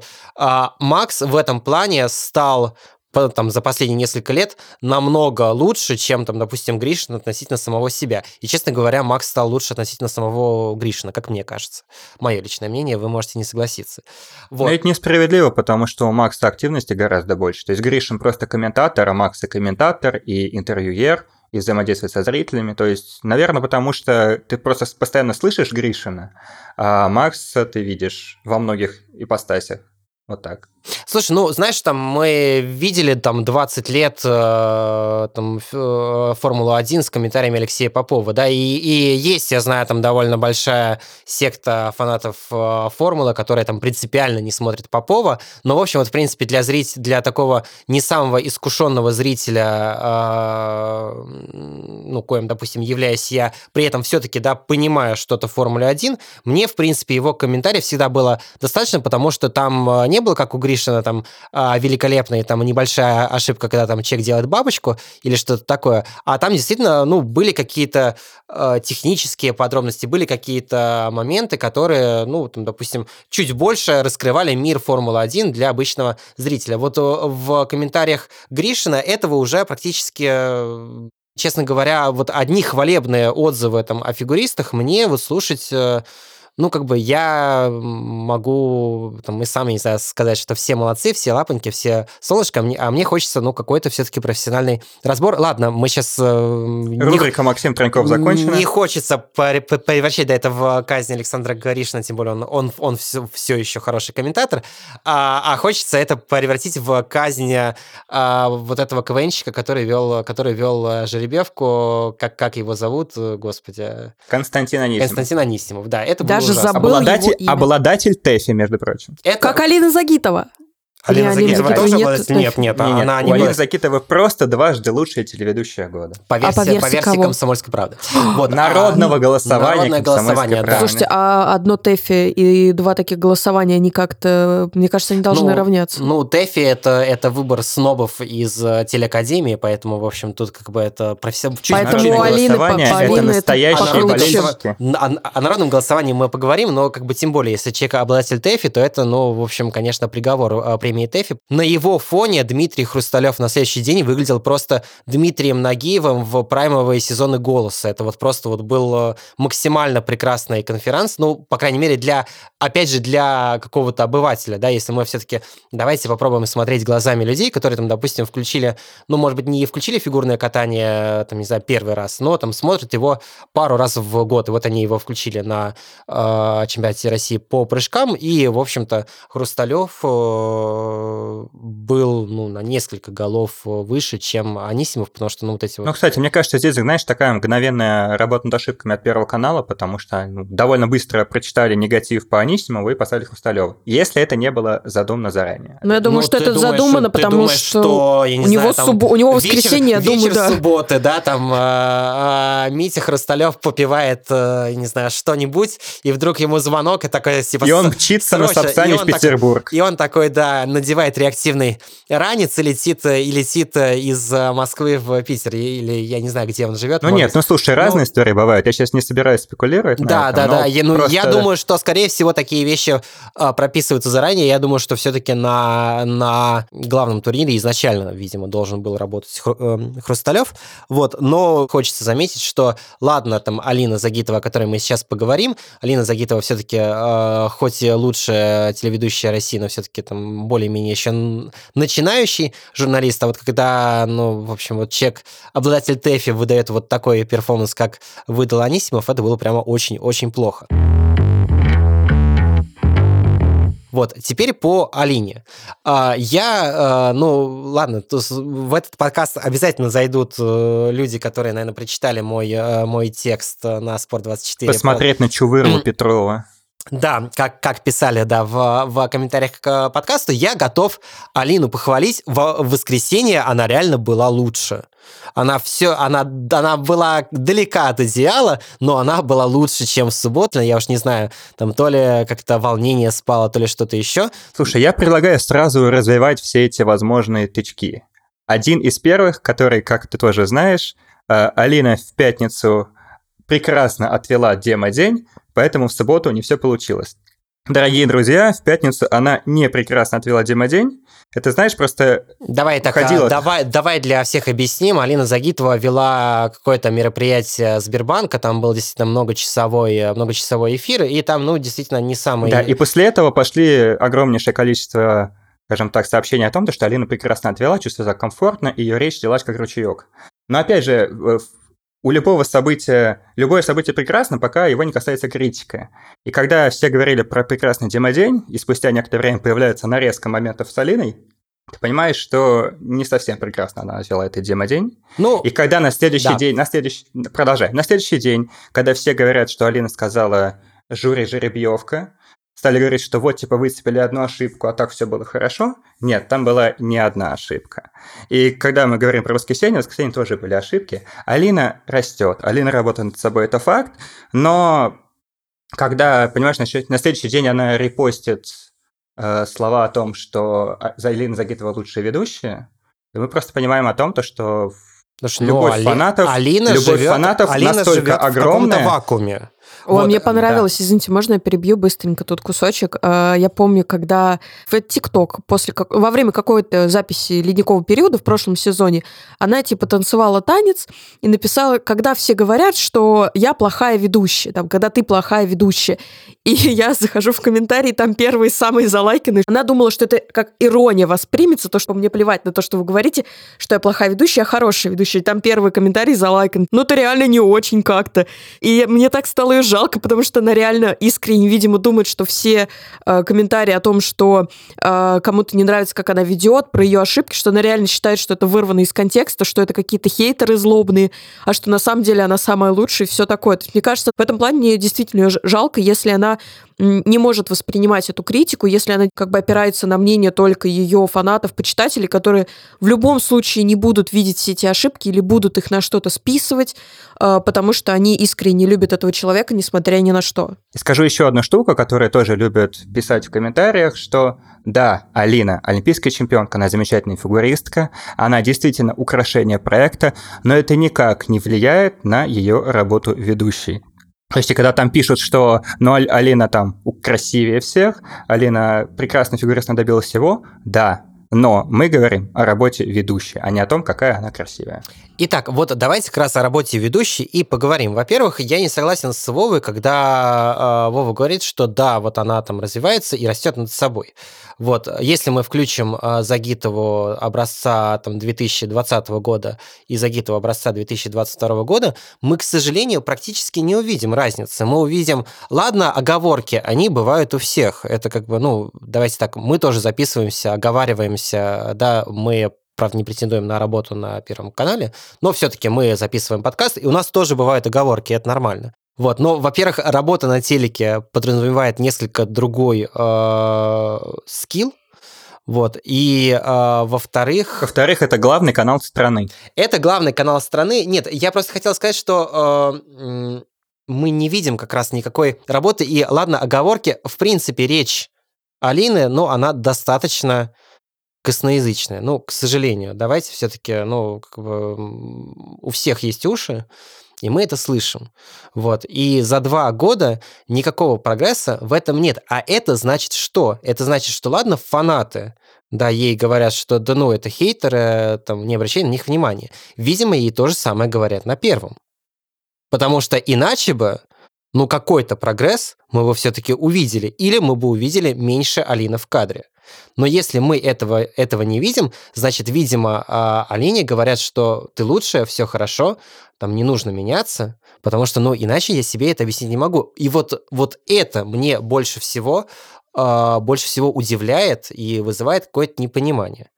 Макс в этом плане стал там, за последние несколько лет намного лучше, чем, там, допустим, Гришин относительно самого себя. И, честно говоря, Макс стал лучше относительно самого Гришина, как мне кажется. Мое личное мнение, вы можете не согласиться. Вот. Но это несправедливо, потому что у Макса активности гораздо больше. То есть Гришин просто комментатор, а Макс и комментатор, и интервьюер, и взаимодействует со зрителями. То есть, наверное, потому что ты просто постоянно слышишь Гришина, а Макса ты видишь во многих ипостасях. Вот так. Слушай, ну, знаешь, там мы видели там 20 лет э, там, э, Формулу-1 с комментариями Алексея Попова, да, и, и есть, я знаю, там довольно большая секта фанатов э, Формулы, которая там принципиально не смотрит Попова, но, в общем, вот, в принципе, для зрителя, для такого не самого искушенного зрителя, э, ну, коим, допустим, являюсь я, при этом все-таки, да, понимаю что-то в Формуле-1, мне, в принципе, его комментарий всегда было достаточно, потому что там э, не было, как у Гришина, там, а, великолепная, там, небольшая ошибка, когда там человек делает бабочку или что-то такое, а там действительно, ну, были какие-то э, технические подробности, были какие-то моменты, которые, ну, там, допустим, чуть больше раскрывали мир Формулы-1 для обычного зрителя. Вот э, в комментариях Гришина этого уже практически э, честно говоря, вот одни хвалебные отзывы там о фигуристах мне вот слушать э, ну, как бы я могу, там, мы сами, не знаю, сказать, что все молодцы, все лапоньки, все солнышко, а мне, а мне хочется, ну, какой-то все-таки профессиональный разбор. Ладно, мы сейчас... Э, Рубрика не, Максим Троньков закончена. Не хочется превращать до этого казнь Александра Горишина, тем более он, он, он все, все еще хороший комментатор, а, а хочется это превратить в казнь а, вот этого КВНщика, который вел, который вел э, жеребьевку, как, как его зовут, господи? Константин Анисимов. Константин Анисимов, да. Это Даже даже ужасно. забыл обладатель, его имя. Обладатель ТЭФИ, между прочим. Это... Как Алина Загитова. Алина Или Загитова Алина тоже нет, нет, нет, нет, она не Алина Загитова просто дважды лучшая телеведущая года. По версии, а по версии, по версии «Комсомольской правды». вот, народного а, голосования Народное голосование, да. Слушайте, а одно ТЭФИ и два таких голосования, они как-то, мне кажется, они должны ну, равняться. Ну, ТЭФИ это, это выбор снобов из э, телекадемии, поэтому, в общем, тут как бы это профессионально... Поэтому у Алины, по, это настоящие болельщики. О, о народном голосовании мы поговорим, но как бы тем более, если человек обладатель ТЭФИ, то это, ну, в общем, конечно, приговор э, премии ТЭФИ. На его фоне Дмитрий Хрусталев на следующий день выглядел просто Дмитрием Нагиевым в праймовые сезоны «Голоса». Это вот просто вот был э, максимально прекрасный конференц, ну, по крайней мере, для, опять же, для какого-то обывателя, да, если мы все-таки давайте попробуем смотреть глазами людей, которые там, допустим, включили, ну, может быть, не включили фигурное катание, там, не знаю, первый раз, но там смотрят его пару раз в год, и вот они его включили на э, чемпионате России по прыжкам, и, в общем-то, Хрусталев э, был ну, на несколько голов э, выше, чем Анисимов, потому что, ну, вот эти вот... Ну, кстати, мне кажется, здесь, знаешь, такая мгновенная работа над ошибками от Первого канала, потому что ну, довольно быстро прочитали негатив по Анисимову и поставили Хрусталева. Если это не было задумано заранее. Ну, я думаю, ну, что это думаешь, задумано, потому думаешь, что, что я не у, знаю, него там, суб... у него воскресенье, вечер, я думаю, вечер да. субботы, да, там э, э, Митя Хрусталев попивает, э, не знаю, что-нибудь, и вдруг ему звонок, и такой, типа... И он мчится на Сапсане в Петербург. Такой, и он такой, да, надевает реактивный активный ранец и летит, и летит из Москвы в Питер, или я не знаю, где он живет. Ну нет, быть. ну слушай, разные ну, истории бывают. Я сейчас не собираюсь спекулировать. Да, этом, да, да. Я, ну, просто... я думаю, что, скорее всего, такие вещи а, прописываются заранее. Я думаю, что все-таки на, на главном турнире изначально, видимо, должен был работать эм, Хрусталев. Вот, но хочется заметить, что, ладно, там Алина Загитова, о которой мы сейчас поговорим, Алина Загитова все-таки, э, хоть и лучшая телеведущая России, но все-таки там более-менее еще начинающий журналист, а вот когда, ну, в общем, вот человек, обладатель ТЭФИ выдает вот такой перформанс, как выдал Анисимов, это было прямо очень-очень плохо. Вот, теперь по Алине. А, я, а, ну, ладно, в этот подкаст обязательно зайдут э, люди, которые, наверное, прочитали мой, э, мой текст на Спорт24. Посмотреть на Чувырова Петрова. Да, как, как писали, да, в, в комментариях к подкасту, я готов Алину похвалить. В, в воскресенье она реально была лучше. Она все, она, она была далека от идеала, но она была лучше, чем в субботу. Я уж не знаю, там то ли как-то волнение спало, то ли что-то еще. Слушай, я предлагаю сразу развивать все эти возможные тычки. Один из первых, который, как ты тоже знаешь, э, Алина в пятницу прекрасно отвела демо-день, поэтому в субботу не все получилось. Дорогие друзья, в пятницу она не прекрасно отвела день. Это, знаешь, просто Давай так, ходила... давай, давай для всех объясним. Алина Загитова вела какое-то мероприятие Сбербанка, там был действительно многочасовой, многочасовой эфир, и там, ну, действительно, не самый... Да, и после этого пошли огромнейшее количество скажем так, сообщений о том, что Алина прекрасно отвела, чувствовала себя комфортно, и ее речь лилась как ручеек. Но опять же, у любого события, любое событие прекрасно, пока его не касается критика. И когда все говорили про прекрасный демодень, и спустя некоторое время появляется нарезка моментов с Алиной, ты понимаешь, что не совсем прекрасно она взяла этот демодень. Ну, и когда на следующий да. день, на следующий, продолжай, на следующий день, когда все говорят, что Алина сказала «жюри жеребьевка», стали говорить, что вот, типа, выцепили одну ошибку, а так все было хорошо. Нет, там была не одна ошибка. И когда мы говорим про воскресенье, в воскресенье тоже были ошибки. Алина растет, Алина работает над собой, это факт, но когда, понимаешь, на, на следующий день она репостит э, слова о том, что а, Алина Загитова лучшая ведущая, мы просто понимаем о том, то, что Потому любовь ну, Али... фанатов, Алина любовь живет, фанатов Алина настолько огромная. В вакууме. О, вот, мне понравилось, да. извините, можно я перебью быстренько тут кусочек? А, я помню, когда в ТикТок после во время какой-то записи ледникового периода в прошлом сезоне она типа танцевала танец и написала, когда все говорят, что я плохая ведущая, там, когда ты плохая ведущая. И я захожу в комментарии, там первые самые залайканные. Она думала, что это как ирония воспримется, то, что мне плевать на то, что вы говорите, что я плохая ведущая, я хорошая ведущая. И там первый комментарий залайкан. Ну, ты реально не очень как-то. И мне так стало ее жалко, потому что она реально искренне, видимо, думает, что все э, комментарии о том, что э, кому-то не нравится, как она ведет, про ее ошибки, что она реально считает, что это вырвано из контекста, что это какие-то хейтеры злобные, а что на самом деле она самая лучшая и все такое. То есть, мне кажется, в этом плане мне действительно жалко, если она не может воспринимать эту критику, если она как бы опирается на мнение только ее фанатов, почитателей, которые в любом случае не будут видеть все эти ошибки или будут их на что-то списывать, а, потому что они искренне любят этого человека, несмотря ни на что. Скажу еще одну штуку, которую тоже любят писать в комментариях, что да, Алина олимпийская чемпионка, она замечательная фигуристка, она действительно украшение проекта, но это никак не влияет на ее работу ведущей. То есть, когда там пишут, что ну, Алина там красивее всех, Алина прекрасно фигуристно добилась всего, да, но мы говорим о работе ведущей, а не о том, какая она красивая. Итак, вот давайте как раз о работе ведущей и поговорим. Во-первых, я не согласен с Вовой, когда э, Вова говорит, что да, вот она там развивается и растет над собой. Вот, если мы включим э, Загитову образца там, 2020 года и Загитову образца 2022 года, мы, к сожалению, практически не увидим разницы. Мы увидим, ладно, оговорки, они бывают у всех. Это как бы, ну, давайте так, мы тоже записываемся, оговариваемся, да, мы правда, не претендуем на работу на Первом канале, но все-таки мы записываем подкаст, и у нас тоже бывают оговорки, это нормально. Вот, но, во-первых, работа на телеке подразумевает несколько другой э, скилл, вот. И э, во-вторых... Во-вторых, это главный канал страны. Это главный канал страны. Нет, я просто хотел сказать, что э, мы не видим как раз никакой работы. И ладно, оговорки. В принципе, речь Алины, ну, она достаточно косноязычная. Ну, к сожалению. Давайте все-таки, ну, как бы у всех есть уши и мы это слышим. Вот. И за два года никакого прогресса в этом нет. А это значит что? Это значит, что ладно, фанаты, да, ей говорят, что да ну, это хейтеры, там, не обращай на них внимания. Видимо, ей то же самое говорят на первом. Потому что иначе бы, ну, какой-то прогресс мы бы все-таки увидели. Или мы бы увидели меньше Алины в кадре. Но если мы этого, этого не видим, значит, видимо, а, Алине говорят, что ты лучшая, все хорошо, там не нужно меняться, потому что, ну, иначе я себе это объяснить не могу. И вот, вот это мне больше всего, э, больше всего удивляет и вызывает какое-то непонимание.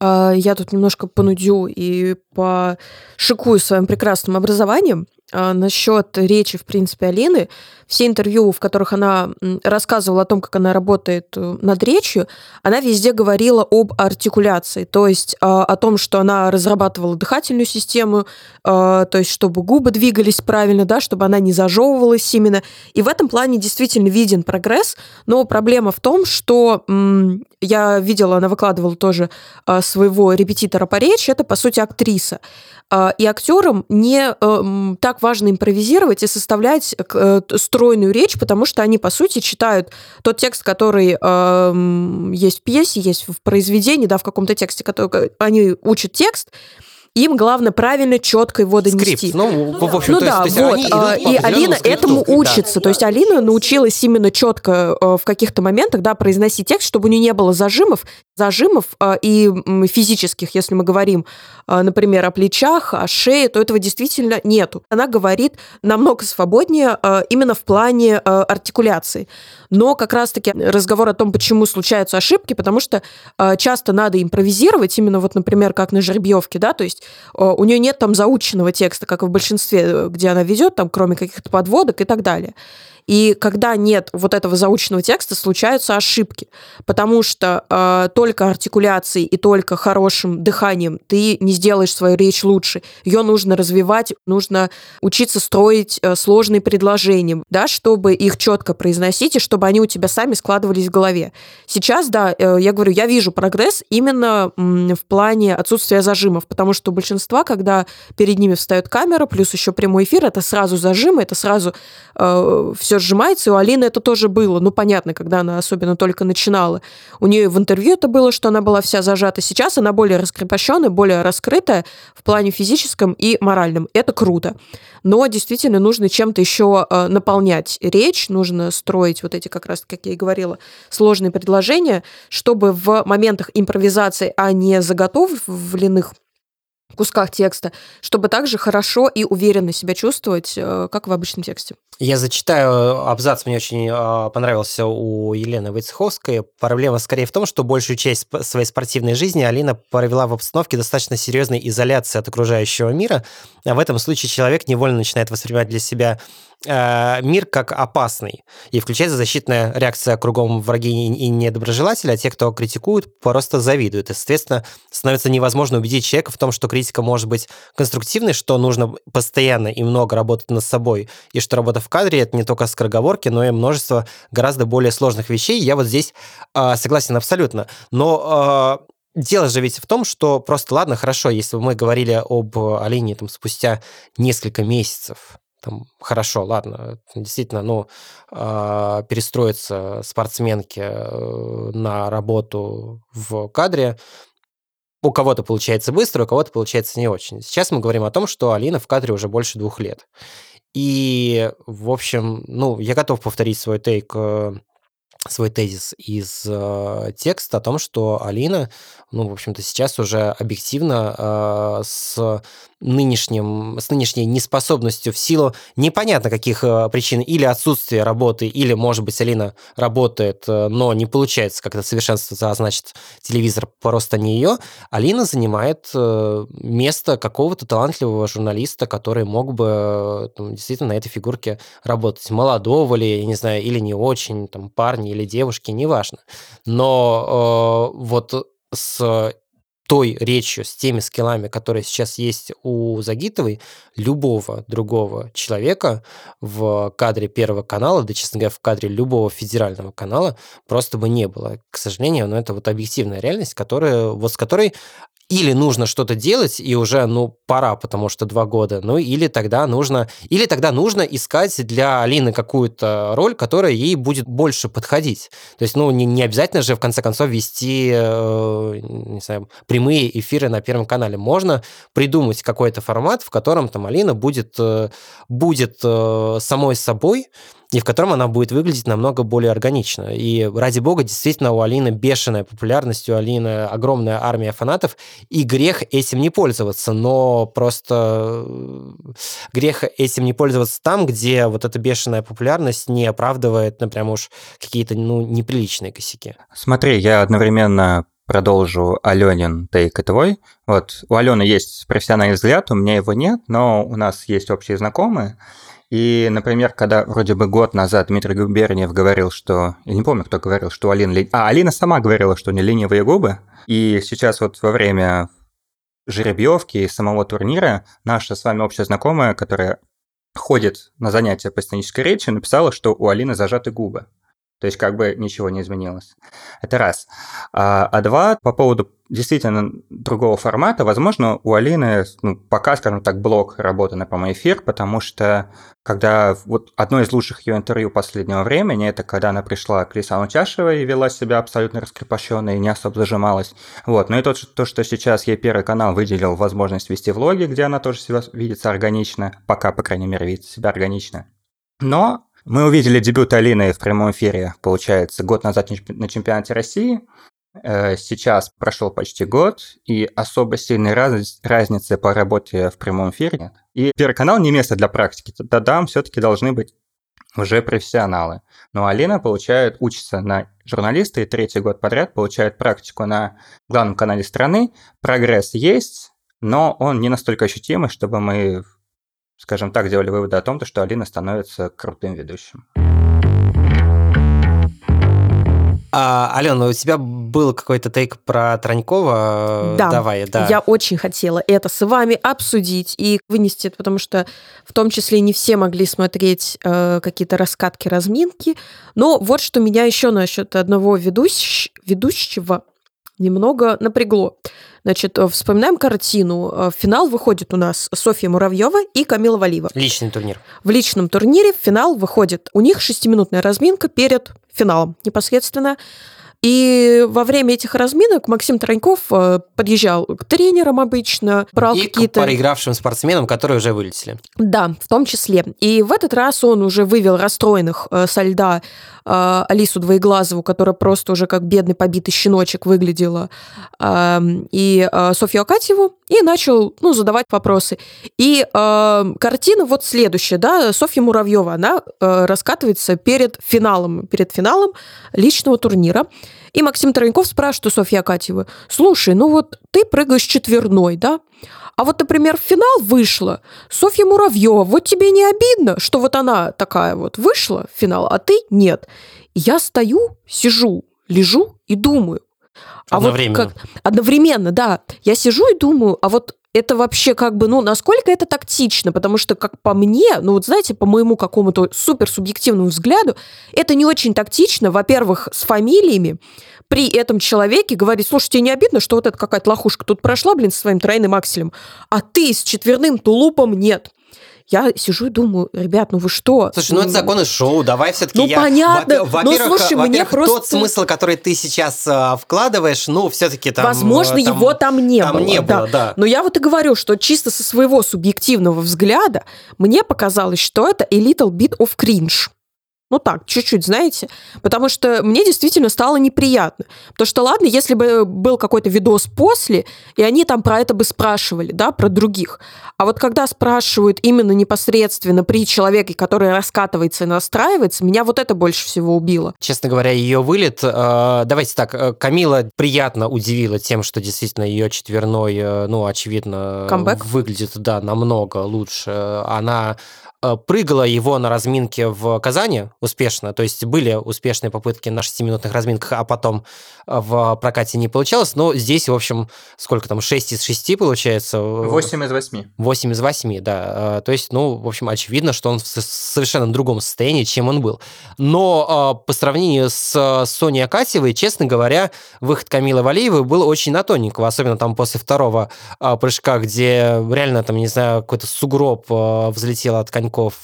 А, я тут немножко понудю и пошикую своим прекрасным образованием. А, насчет речи, в принципе, Алины, все интервью, в которых она рассказывала о том, как она работает э, над речью, она везде говорила об артикуляции, то есть а, о том, что она разрабатывала дыхательную систему, а, то есть чтобы губы двигались правильно, да, чтобы она не зажевывалась именно. И в этом плане действительно виден прогресс, но проблема в том, что я видела, она выкладывала тоже своего репетитора по речи, это, по сути, актриса. И актерам не э, так так важно импровизировать и составлять э, стройную речь, потому что они, по сути, читают тот текст, который э, есть в пьесе, есть в произведении, да, в каком-то тексте, который они учат текст, им главное правильно, четко его донести. Скрипт. Ну, в общем, ну да, есть, вот. Они а, и Алина этому учится. Да. То есть Алина научилась именно четко э, в каких-то моментах, да, произносить текст, чтобы у нее не было зажимов. Зажимов э, и физических, если мы говорим, э, например, о плечах, о шее, то этого действительно нету. Она говорит намного свободнее э, именно в плане артикуляции. Но как раз-таки разговор о том, почему случаются ошибки, потому что часто надо импровизировать, именно вот, например, как на жеребьевке, да, то есть у нее нет там заученного текста, как в большинстве, где она ведет, там, кроме каких-то подводок и так далее. И когда нет вот этого заученного текста, случаются ошибки, потому что э, только артикуляцией и только хорошим дыханием ты не сделаешь свою речь лучше. Ее нужно развивать, нужно учиться строить э, сложные предложения, да, чтобы их четко произносить и чтобы они у тебя сами складывались в голове. Сейчас, да, э, я говорю, я вижу прогресс именно м, в плане отсутствия зажимов, потому что у большинства, когда перед ними встает камера, плюс еще прямой эфир, это сразу зажимы, это сразу э, все сжимается, и у Алины это тоже было. Ну, понятно, когда она особенно только начинала. У нее в интервью это было, что она была вся зажата. Сейчас она более раскрепощенная, более раскрытая в плане физическом и моральном. Это круто. Но действительно нужно чем-то еще э, наполнять речь, нужно строить вот эти, как раз, как я и говорила, сложные предложения, чтобы в моментах импровизации, а не заготовленных кусках текста, чтобы также хорошо и уверенно себя чувствовать, э, как в обычном тексте. Я зачитаю абзац, мне очень э, понравился у Елены Войцеховской. Проблема скорее в том, что большую часть своей спортивной жизни Алина провела в обстановке достаточно серьезной изоляции от окружающего мира. А в этом случае человек невольно начинает воспринимать для себя Э, мир как опасный. И включается защитная реакция кругом враги и недоброжелатели, а те, кто критикуют, просто завидуют. И, соответственно, становится невозможно убедить человека в том, что критика может быть конструктивной, что нужно постоянно и много работать над собой, и что работа в кадре — это не только скороговорки, но и множество гораздо более сложных вещей. Я вот здесь э, согласен абсолютно. Но э, Дело же ведь в том, что просто, ладно, хорошо, если бы мы говорили об Алине там, спустя несколько месяцев, там, хорошо, ладно, действительно, ну, э, перестроиться спортсменке э, на работу в кадре, у кого-то получается быстро, у кого-то получается не очень. Сейчас мы говорим о том, что Алина в кадре уже больше двух лет. И, в общем, ну, я готов повторить свой тейк э, свой тезис из э, текста о том, что Алина, ну, в общем-то, сейчас уже объективно э, с нынешним, с нынешней неспособностью в силу непонятно каких э, причин, или отсутствия работы, или, может быть, Алина работает, э, но не получается как-то совершенствоваться, а значит, телевизор просто не ее, Алина занимает э, место какого-то талантливого журналиста, который мог бы там, действительно на этой фигурке работать. Молодого ли, я не знаю, или не очень, там, парня или девушки, неважно. Но э, вот с той речью, с теми скиллами, которые сейчас есть у Загитовой, любого другого человека в кадре Первого канала, да, честно говоря, в кадре любого федерального канала просто бы не было. К сожалению, но это вот объективная реальность, которая, вот с которой или нужно что-то делать, и уже, ну, пора, потому что два года, ну, или тогда нужно, или тогда нужно искать для Алины какую-то роль, которая ей будет больше подходить. То есть, ну, не, не обязательно же, в конце концов, вести, э, не знаю, прямые эфиры на Первом канале. Можно придумать какой-то формат, в котором там Алина будет, э, будет э, самой собой, и в котором она будет выглядеть намного более органично. И ради бога, действительно, у Алины бешеная популярность, у Алины огромная армия фанатов, и грех этим не пользоваться, но просто э, грех этим не пользоваться там, где вот эта бешеная популярность не оправдывает, например, уж какие-то, ну, неприличные косяки. Смотри, я одновременно продолжу Аленин тейк и твой. Вот у Алены есть профессиональный взгляд, у меня его нет, но у нас есть общие знакомые. И, например, когда вроде бы год назад Дмитрий Губерниев говорил, что... Я не помню, кто говорил, что у Алины... Ли... А, Алина сама говорила, что у нее ленивые губы. И сейчас вот во время жеребьевки и самого турнира наша с вами общая знакомая, которая ходит на занятия по сценической речи, написала, что у Алины зажаты губы. То есть как бы ничего не изменилось. Это раз. А, а два, по поводу действительно другого формата, возможно, у Алины ну, пока, скажем так, блок работы на прямой эфир, потому что когда вот одно из лучших ее интервью последнего времени, это когда она пришла к Лисану Чашевой и вела себя абсолютно раскрепощенно и не особо зажималась. Вот. Ну и то, то, что сейчас ей Первый канал выделил возможность вести влоги, где она тоже себя видится органично, пока, по крайней мере, видит себя органично. Но мы увидели дебют Алины в прямом эфире, получается, год назад на чемпионате России. Э, сейчас прошел почти год, и особо сильной раз, разницы по работе в прямом эфире нет. И Первый канал не место для практики. Тогда там все-таки должны быть уже профессионалы. Но Алина получает, учится на журналиста и третий год подряд получает практику на главном канале страны. Прогресс есть, но он не настолько ощутимый, чтобы мы, скажем так, делали выводы о том, что Алина становится крутым ведущим. А, Алена, у тебя был какой-то тейк про Транькова? Да, Давай, да. Я очень хотела это с вами обсудить и вынести, потому что в том числе не все могли смотреть э, какие-то раскатки, разминки. Но вот что меня еще насчет одного ведущ... ведущего немного напрягло. Значит, э, вспоминаем картину. В э, финал выходит у нас Софья Муравьева и Камила Валиева. Личный турнир. В личном турнире в финал выходит у них шестиминутная разминка перед финалом непосредственно. И во время этих разминок Максим Тараньков э, подъезжал к тренерам обычно, брал и какие-то... к проигравшим спортсменам, которые уже вылетели. Да, в том числе. И в этот раз он уже вывел расстроенных со льда э, Алису Двоеглазову, которая просто уже как бедный побитый щеночек выглядела, и э, Софью Акатьеву, и начал ну, задавать вопросы. И э, картина вот следующая, да, Софья Муравьева, она раскатывается перед финалом, перед финалом личного турнира. И Максим Тараньков спрашивает у Софьи Акатьевой, слушай, ну вот ты прыгаешь четверной, да? А вот, например, в финал вышла Софья Муравьева. Вот тебе не обидно, что вот она такая вот вышла в финал, а ты нет. я стою, сижу, лежу и думаю. А одновременно. Вот как, одновременно, да. Я сижу и думаю, а вот это вообще как бы, ну, насколько это тактично, потому что, как по мне, ну, вот знаете, по моему какому-то суперсубъективному взгляду, это не очень тактично, во-первых, с фамилиями, при этом человеке говорить, слушай, тебе не обидно, что вот эта какая-то лохушка тут прошла, блин, со своим тройным акселем, а ты с четверным тулупом нет я сижу и думаю, ребят, ну вы что? Слушай, ну это законы шоу, давай все-таки ну, я... понятно, во-первых, ну, слушай, мне просто... тот смысл, который ты сейчас а, вкладываешь, ну все-таки там... Возможно, там, его там не там было. не было, да. да. Но я вот и говорю, что чисто со своего субъективного взгляда мне показалось, что это a little bit of cringe. Ну так, чуть-чуть, знаете. Потому что мне действительно стало неприятно. Потому что, ладно, если бы был какой-то видос после, и они там про это бы спрашивали, да, про других. А вот когда спрашивают именно непосредственно при человеке, который раскатывается и настраивается, меня вот это больше всего убило. Честно говоря, ее вылет... Э, давайте так, э, Камила приятно удивила тем, что действительно ее четверной, э, ну, очевидно, Камбэк? выглядит, да, намного лучше. Она прыгала его на разминке в Казани успешно, то есть были успешные попытки на 6-минутных разминках, а потом э, в прокате не получалось, но здесь, в общем, сколько там, 6 из 6 получается? 8 из 8. 8 из 8, да. Э, то есть, ну, в общем, очевидно, что он в совершенно другом состоянии, чем он был. Но по сравнению с Соней Акатьевой, честно говоря, выход Камилы Валиевой был очень на тоненького, особенно там после второго прыжка, где реально, там, не знаю, какой-то сугроб взлетел от коньков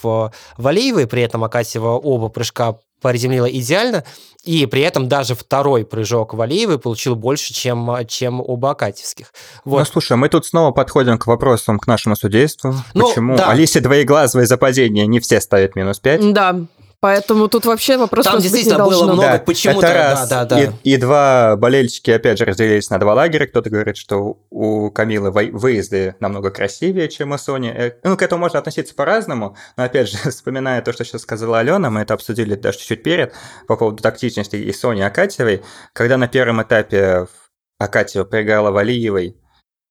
Валеевой, при этом Акатьева оба прыжка приземлила идеально, и при этом даже второй прыжок Валеевой получил больше, чем, чем оба Акатьевских. Вот. Ну, слушай, мы тут снова подходим к вопросам к нашему судейству. Ну, Почему да. Алисе Двоеглазовой за падение не все ставят минус 5? Да, Поэтому тут вообще вопрос Там действительно было много да, почему-то. раз. Да, да, да. И, и два болельщики, опять же, разделились на два лагеря. Кто-то говорит, что у Камилы выезды намного красивее, чем у Сони. Э, ну, к этому можно относиться по-разному. Но, опять же, вспоминая то, что сейчас сказала Алена, мы это обсудили даже чуть-чуть перед, по поводу тактичности и Сони Акатьевой. Когда на первом этапе Акатьева проиграла Валиевой,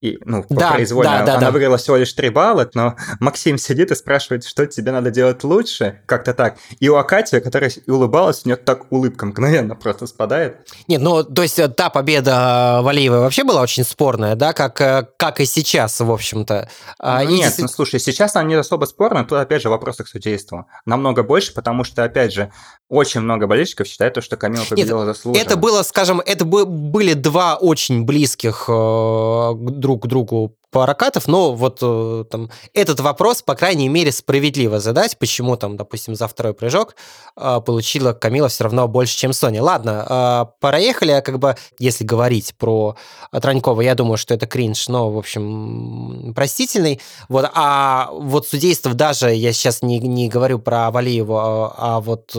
и, ну, да, произвольно, да, да, она да. выиграла всего лишь 3 балла, но Максим сидит и спрашивает, что тебе надо делать лучше, как-то так. И у Акати, которая улыбалась, у нее так улыбка мгновенно просто спадает. Нет, ну, то есть э, та победа Валиевой вообще была очень спорная, да, как, э, как и сейчас, в общем-то. А, Нет, и... ну, слушай, сейчас она не особо спорная, тут, опять же, вопросы к судейству. Намного больше, потому что, опять же, очень много болельщиков считают, что Камила победила Нет, заслуженно. Это было, скажем, это были два очень близких э, друг к другу прокатов, но вот э, там этот вопрос, по крайней мере, справедливо задать, почему там, допустим, за второй прыжок э, получила Камила все равно больше, чем Соня. Ладно, э, проехали, как бы, если говорить про Транькова, я думаю, что это кринж, но, в общем, простительный. Вот, а вот судейство даже, я сейчас не, не говорю про Валиеву, а, а вот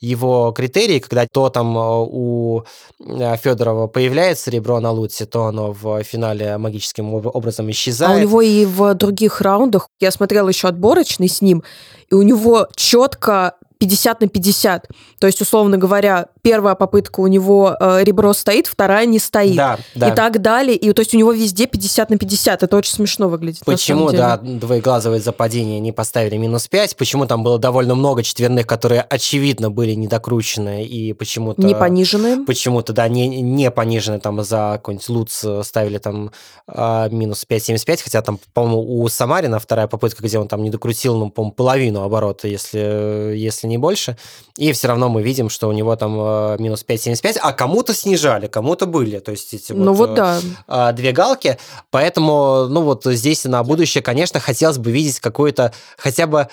его критерии, когда то там у Федорова появляется ребро на луте, то оно в финале магическим образом исчезает. А у него и в других раундах, я смотрела еще отборочный с ним, и у него четко 50 на 50. То есть, условно говоря, первая попытка у него э, ребро стоит, вторая не стоит. Да, да. И так далее. И то есть у него везде 50 на 50. Это очень смешно выглядит. Почему, да, двоеглазовое западение не поставили минус 5? Почему там было довольно много четверных, которые, очевидно, были недокручены и почему-то... Не понижены. Почему-то, да, не, не понижены там за какой-нибудь луц ставили там э, минус 5,75, хотя там, по-моему, у Самарина вторая попытка, где он там не докрутил, ну, по-моему, половину оборота, если, если не больше. И все равно мы видим, что у него там э, минус 5,75, а кому-то снижали, кому-то были. То есть эти ну вот, вот да. Э, две галки. Поэтому, ну вот здесь на будущее, конечно, хотелось бы видеть какую-то хотя бы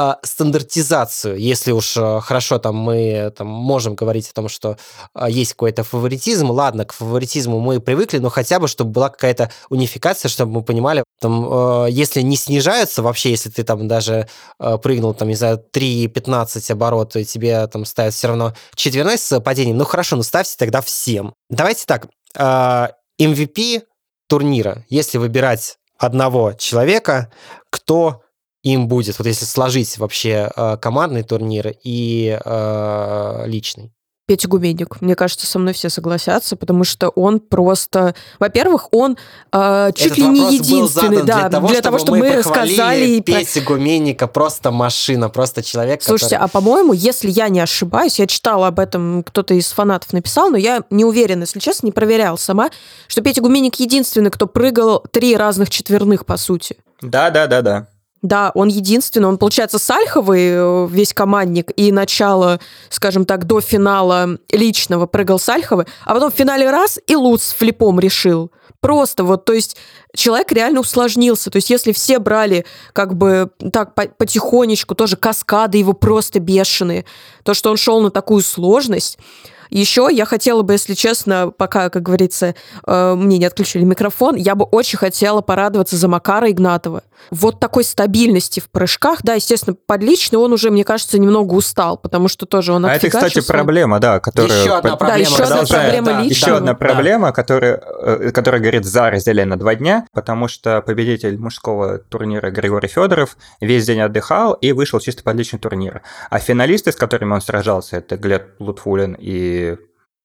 а, стандартизацию, если уж а, хорошо там мы там, можем говорить о том, что а, есть какой-то фаворитизм, ладно, к фаворитизму мы привыкли, но хотя бы, чтобы была какая-то унификация, чтобы мы понимали, там, если не снижаются вообще, если ты там даже прыгнул там, из-за 3,15 оборот, и тебе там ставят все равно четверной с падением, ну хорошо, ну ставьте тогда всем. Давайте так, MVP турнира, если выбирать одного человека, кто им будет, вот если сложить вообще э, командный турнир и э, личный? Петя Гуменник. Мне кажется, со мной все согласятся, потому что он просто... Во-первых, он э, чуть Этот ли не единственный, да, для того, для того чтобы, мы рассказали... И... Петя Гуменника просто машина, просто человек, Слушайте, который... а по-моему, если я не ошибаюсь, я читала об этом, кто-то из фанатов написал, но я не уверена, если честно, не проверял сама, что Петя Гуменник единственный, кто прыгал три разных четверных, по сути. Да, да, да, да. Да, он единственный, он, получается, Сальховый, э, весь командник, и начало, скажем так, до финала личного прыгал Сальховый, а потом в финале раз и Луц флипом решил. Просто вот, то есть человек реально усложнился. То есть если все брали как бы так потихонечку, тоже каскады его просто бешеные, то, что он шел на такую сложность, еще я хотела бы, если честно, пока, как говорится, э, мне не отключили микрофон, я бы очень хотела порадоваться за Макара Игнатова. Вот такой стабильности в прыжках, да, естественно, подлично он уже, мне кажется, немного устал, потому что тоже он А это, кстати, проблема, да, которая... Еще одна проблема. Да, еще одна проблема да, личного. Еще одна проблема, да. которая, э, которая говорит за разделение на два дня, потому что победитель мужского турнира Григорий Федоров весь день отдыхал и вышел чисто под личный турнир. А финалисты, с которыми он сражался, это Глеб Лутфулин и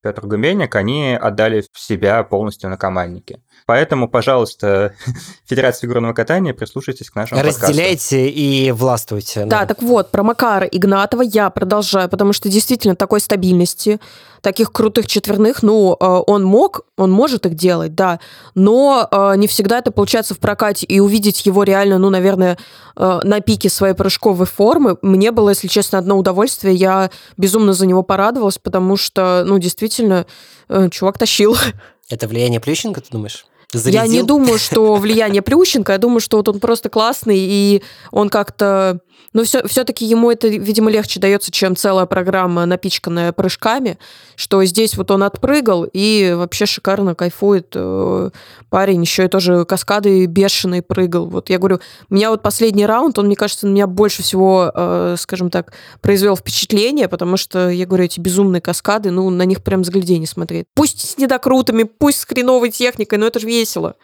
Петр Гуменник, они отдали себя полностью на команднике. Поэтому, пожалуйста, Федерация фигурного катания, прислушайтесь к нашему Разделяйте подкасту. и властвуйте. Да. да, так вот, про Макара Игнатова я продолжаю, потому что действительно такой стабильности, таких крутых четверных, ну, э, он мог, он может их делать, да, но э, не всегда это получается в прокате, и увидеть его реально, ну, наверное, э, на пике своей прыжковой формы, мне было, если честно, одно удовольствие, я безумно за него порадовалась, потому что, ну, действительно, чувак тащил. Это влияние Плющенко, ты думаешь? Зарядил? Я не думаю, что влияние Плющенко, я думаю, что вот он просто классный, и он как-то но все, все-таки ему это, видимо, легче дается, чем целая программа, напичканная прыжками, что здесь вот он отпрыгал и вообще шикарно кайфует э, парень, еще и тоже каскады бешеный прыгал. Вот я говорю, у меня вот последний раунд, он, мне кажется, на меня больше всего, э, скажем так, произвел впечатление, потому что, я говорю, эти безумные каскады, ну, на них прям взглядение смотреть. Пусть с недокрутами, пусть с хреновой техникой, но это же весело.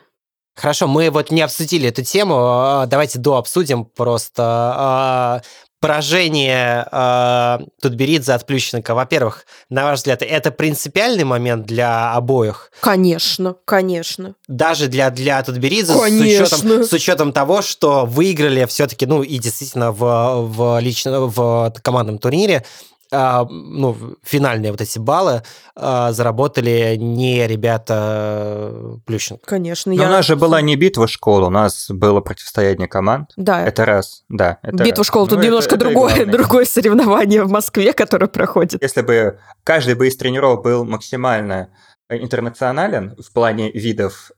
Хорошо, мы вот не обсудили эту тему, а, давайте до обсудим просто а, поражение э, Тутберидзе от Плющенко, во-первых, на ваш взгляд, это принципиальный момент для обоих? Конечно, конечно. Даже для, для Тутберидзе с учетом, с учетом того, что выиграли все-таки, ну и действительно в, в, лично, в командном турнире а, ну, финальные вот эти баллы а, заработали не ребята э, Плющенко. Конечно. Но я... у нас же была не битва школ, у нас было противостояние команд. Да. Это раз, да. Это битва раз. школ, тут ну, немножко это, другое, это другое соревнование в Москве, которое проходит. Если бы каждый бы из тренеров был максимально интернационален в плане видов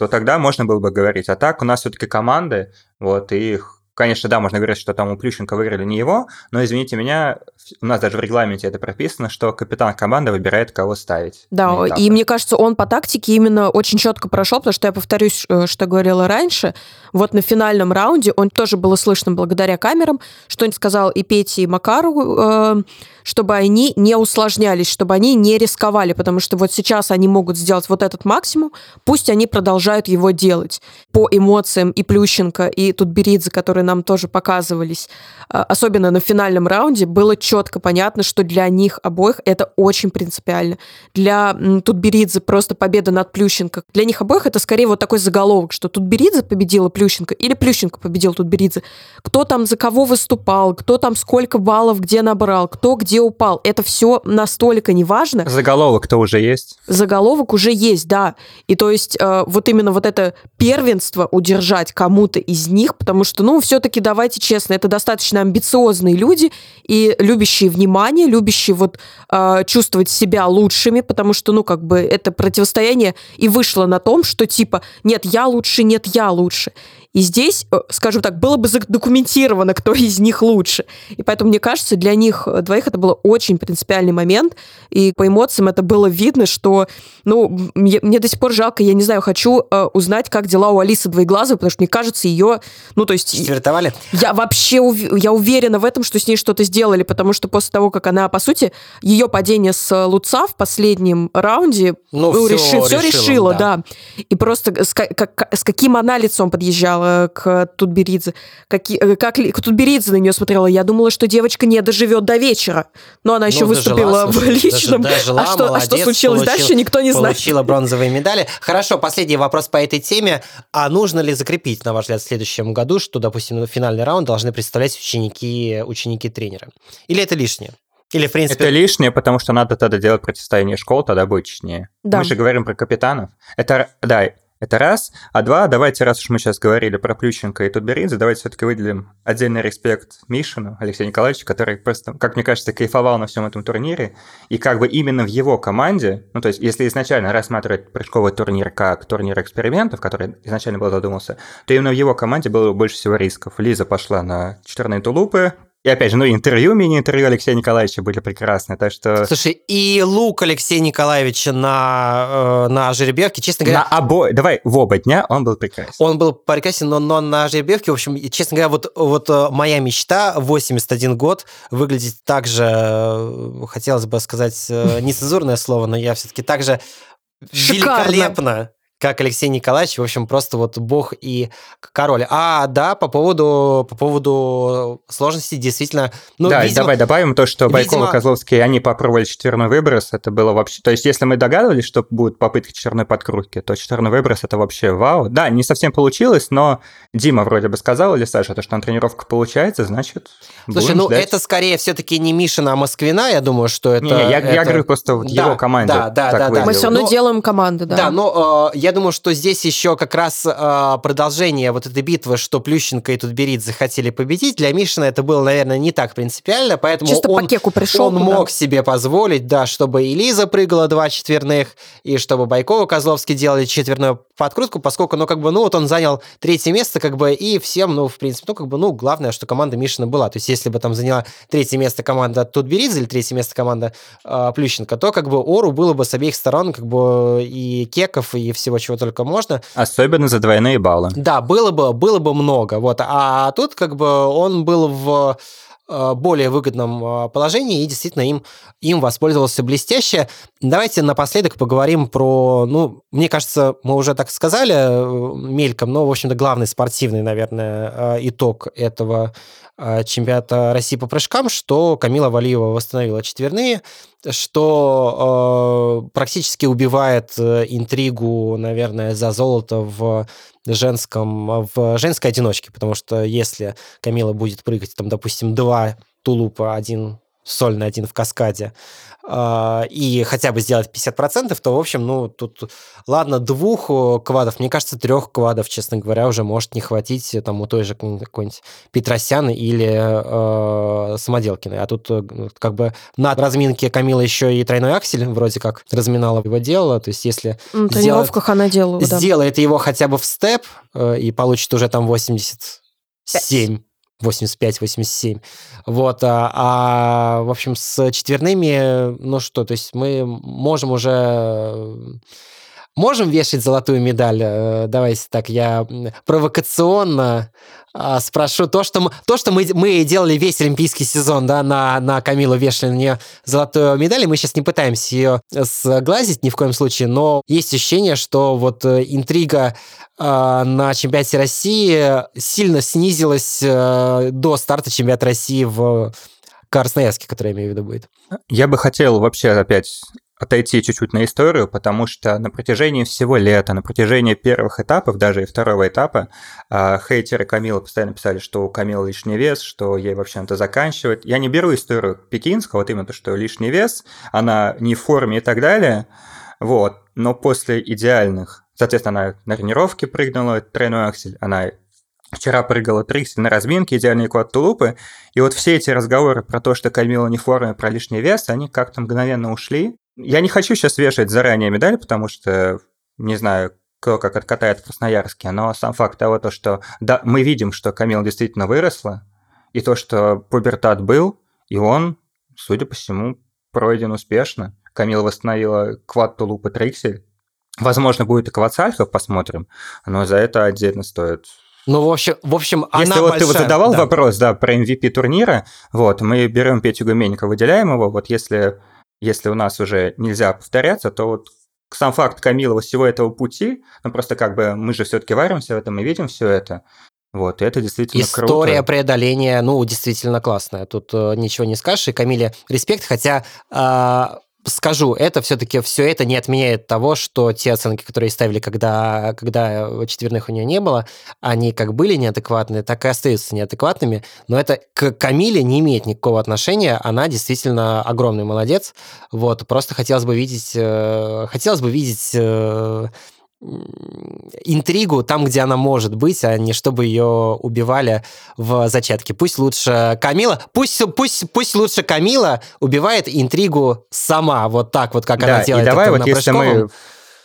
то тогда можно было бы говорить. А так у нас все-таки команды, вот, и их Конечно, да, можно говорить, что там у Плющенко выиграли не его, но, извините меня, у нас даже в регламенте это прописано, что капитан команды выбирает, кого ставить. Да, и мне кажется, он по тактике именно очень четко прошел, потому что я повторюсь, э, что говорила раньше, вот на финальном раунде он тоже было слышно благодаря камерам, что он сказал и Пете, и Макару, э, чтобы они не усложнялись, чтобы они не рисковали, потому что вот сейчас они могут сделать вот этот максимум, пусть они продолжают его делать. По эмоциям и Плющенко, и Тутберидзе, которые нам тоже показывались, э, особенно на финальном раунде, было четко понятно, что для них обоих это очень принципиально. Для Тутберидзе просто победа над Плющенко. Для них обоих это скорее вот такой заголовок, что Тутберидзе победила Плющенко или Плющенко победил Тутберидзе. Кто там за кого выступал, кто там сколько баллов где набрал, кто где где упал. Это все настолько неважно. Заголовок-то уже есть. Заголовок уже есть, да. И то есть э, вот именно вот это первенство удержать кому-то из них, потому что, ну, все-таки давайте честно, это достаточно амбициозные люди и любящие внимание, любящие вот э, чувствовать себя лучшими, потому что, ну, как бы это противостояние и вышло на том, что типа нет, я лучше, нет, я лучше. И здесь, э, скажем так, было бы задокументировано, кто из них лучше. И поэтому, мне кажется, для них э, двоих это был очень принципиальный момент. И по эмоциям это было видно, что, ну, мне, мне до сих пор жалко, я не знаю, хочу э, узнать, как дела у Алисы Двоеглазовой, потому что мне кажется, ее, ну, то есть... Четвертовали? Я вообще, ув- я уверена в этом, что с ней что-то сделали, потому что после того, как она, по сути, ее падение с Луца в последнем раунде ну, ну, все, все решила, решила да. да. И просто с, как, с каким она лицом подъезжала, смотрела к Тутберидзе, как, э, как Тутберидзе на нее смотрела. Я думала, что девочка не доживет до вечера. Но она еще ну, выступила дожила, в личном. Дожила, а, что, молодец, а что случилось получил, дальше, никто не знает. Получила бронзовые медали. Хорошо, последний вопрос по этой теме. А нужно ли закрепить, на ваш взгляд, в следующем году, что, допустим, финальный раунд должны представлять ученики, ученики тренера? Или это лишнее? Или, в принципе... Это лишнее, потому что надо тогда делать противостояние школ, тогда будет честнее. Да. Мы же говорим про капитанов. Это, да, это раз. А два, давайте, раз уж мы сейчас говорили про Плющенко и Тутберидзе, давайте все-таки выделим отдельный респект Мишину, Алексею Николаевичу, который просто, как мне кажется, кайфовал на всем этом турнире. И как бы именно в его команде, ну то есть если изначально рассматривать прыжковый турнир как турнир экспериментов, который изначально был задумался, то именно в его команде было больше всего рисков. Лиза пошла на четверные тулупы, и опять же, ну, интервью, мини-интервью Алексея Николаевича были прекрасные, так что... Слушай, и лук Алексея Николаевича на, э, на жеребьевке, честно говоря... На обои... Давай, в оба дня он был прекрасен. Он был прекрасен, но, но на жеребьевке, в общем, честно говоря, вот, вот э, моя мечта 81 год выглядеть так же, э, хотелось бы сказать нецензурное слово, но я все-таки так же великолепно как Алексей Николаевич, в общем, просто вот бог и король. А, да, по поводу, по поводу сложностей, действительно... Ну, да, видимо, давай добавим то, что Байков видимо... и Козловский, они попробовали четверной выброс, это было вообще... То есть, если мы догадывались, что будет попытка четверной подкрутки, то четверной выброс это вообще вау. Да, не совсем получилось, но Дима вроде бы сказал, или Саша, то, что на тренировках получается, значит, Слушай, ну ждать. это скорее все-таки не Мишина, а Москвина, я думаю, что это... Не, я, это... я говорю просто вот да, его команде. Да, да, да, да. Мы все равно но... делаем команду, да. Да, но э, я думаю, что здесь еще как раз э, продолжение вот этой битвы, что Плющенко и Тутберидзе захотели победить. Для Мишина это было, наверное, не так принципиально, поэтому Чисто он, по кеку пришел, он мог себе позволить, да, чтобы и Лиза прыгала два четверных, и чтобы Байкова Козловский делали четверную подкрутку, поскольку, ну, как бы, ну, вот он занял третье место, как бы, и всем, ну, в принципе, ну, как бы, ну, главное, что команда Мишина была. То есть, если бы там заняла третье место команда Тутберидзе или третье место команда э, Плющенко, то, как бы, Ору было бы с обеих сторон, как бы, и кеков, и всего, чего только можно. Особенно за двойные баллы. Да, было бы, было бы много, вот. А тут, как бы, он был в Э, более выгодном э, положении и действительно им, им воспользовался блестяще. Давайте напоследок поговорим про, ну, мне кажется, мы уже так сказали э, мельком, но, в общем-то, главный спортивный, наверное, итог этого чемпионата России по прыжкам, что Камила Валиева восстановила четверные, что э, практически убивает интригу, наверное, за золото в женском, в женской одиночке, потому что если Камила будет прыгать, там, допустим, два тулупа, один сольный один в каскаде, и хотя бы сделать 50%, то, в общем, ну, тут, ладно, двух квадов, мне кажется, трех квадов, честно говоря, уже может не хватить там у той же какой-нибудь Петросяна или э, Самоделкиной. А тут э, как бы на разминке Камила еще и тройной аксель вроде как разминала его делала, то есть если... Тренировках сделает, она делала, да. Сделает его хотя бы в степ э, и получит уже там 87 85-87. Вот, а, а, в общем, с четверными, ну что, то есть мы можем уже можем вешать золотую медаль? Э, давайте так, я провокационно а, спрошу. То, что, мы, то, что мы, мы делали весь олимпийский сезон, да, на, на Камилу вешали на нее золотую медаль, и мы сейчас не пытаемся ее сглазить ни в коем случае, но есть ощущение, что вот э, интрига э, на чемпионате России сильно снизилась э, до старта чемпионата России в Красноярске, который я имею в виду будет. Я бы хотел вообще опять отойти чуть-чуть на историю, потому что на протяжении всего лета, на протяжении первых этапов, даже и второго этапа, а, хейтеры Камила постоянно писали, что у Камилы лишний вес, что ей вообще надо заканчивать. Я не беру историю пекинского, вот именно то, что лишний вес, она не в форме и так далее, вот, но после идеальных, соответственно, она на тренировке прыгнула, тройной аксель, она Вчера прыгала триксель на разминке, идеальный код тулупы. И вот все эти разговоры про то, что Камила не в форме, про лишний вес, они как-то мгновенно ушли. Я не хочу сейчас вешать заранее медаль, потому что не знаю, кто как откатает в Красноярске, но сам факт того, то, что да, мы видим, что Камила действительно выросла, и то, что пубертат был, и он, судя по всему, пройден успешно. Камила восстановила квад тулупа триксель. Возможно, будет и квадсальхов, посмотрим, но за это отдельно стоит ну, в общем, в общем Если она вот большая, ты вот задавал да. вопрос, да, про MVP турнира, вот, мы берем Петю Гуменника, выделяем его, вот если если у нас уже нельзя повторяться, то вот сам факт Камилова всего этого пути, ну просто как бы мы же все-таки варимся в этом и видим все это. Вот, это действительно История круто. Преодоления, ну, действительно классная. Тут э, ничего не скажешь. И Камиле респект, хотя э, скажу, это все-таки все это не отменяет того, что те оценки, которые ставили, когда, когда четверных у нее не было, они как были неадекватные, так и остаются неадекватными. Но это к Камиле не имеет никакого отношения. Она действительно огромный молодец. Вот, просто хотелось бы видеть, э, хотелось бы видеть э, интригу там, где она может быть, а не чтобы ее убивали в зачатке. Пусть лучше Камила, пусть, пусть, пусть лучше Камила убивает интригу сама, вот так вот, как да, она делает. И давай вот если мы,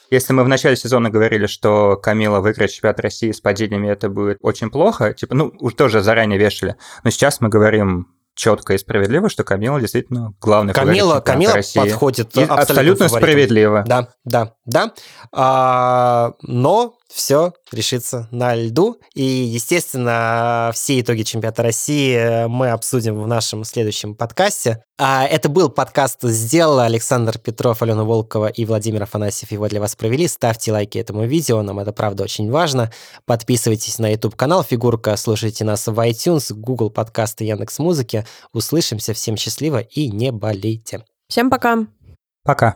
если мы в начале сезона говорили, что Камила выиграет чемпионат России с падениями, это будет очень плохо, типа, ну, уж тоже заранее вешали, но сейчас мы говорим четко и справедливо, что Камила действительно главный Камила, Камила России. подходит и абсолютно, абсолютно справедливо. Да, да, да. А, но все решится на льду. И, естественно, все итоги чемпионата России мы обсудим в нашем следующем подкасте. А это был подкаст «Сделала» Александр Петров, Алена Волкова и Владимир Афанасьев его для вас провели. Ставьте лайки этому видео, нам это правда очень важно. Подписывайтесь на YouTube-канал «Фигурка», слушайте нас в iTunes, Google подкасты, Яндекс.Музыки. Услышимся, всем счастливо и не болейте. Всем пока. Пока.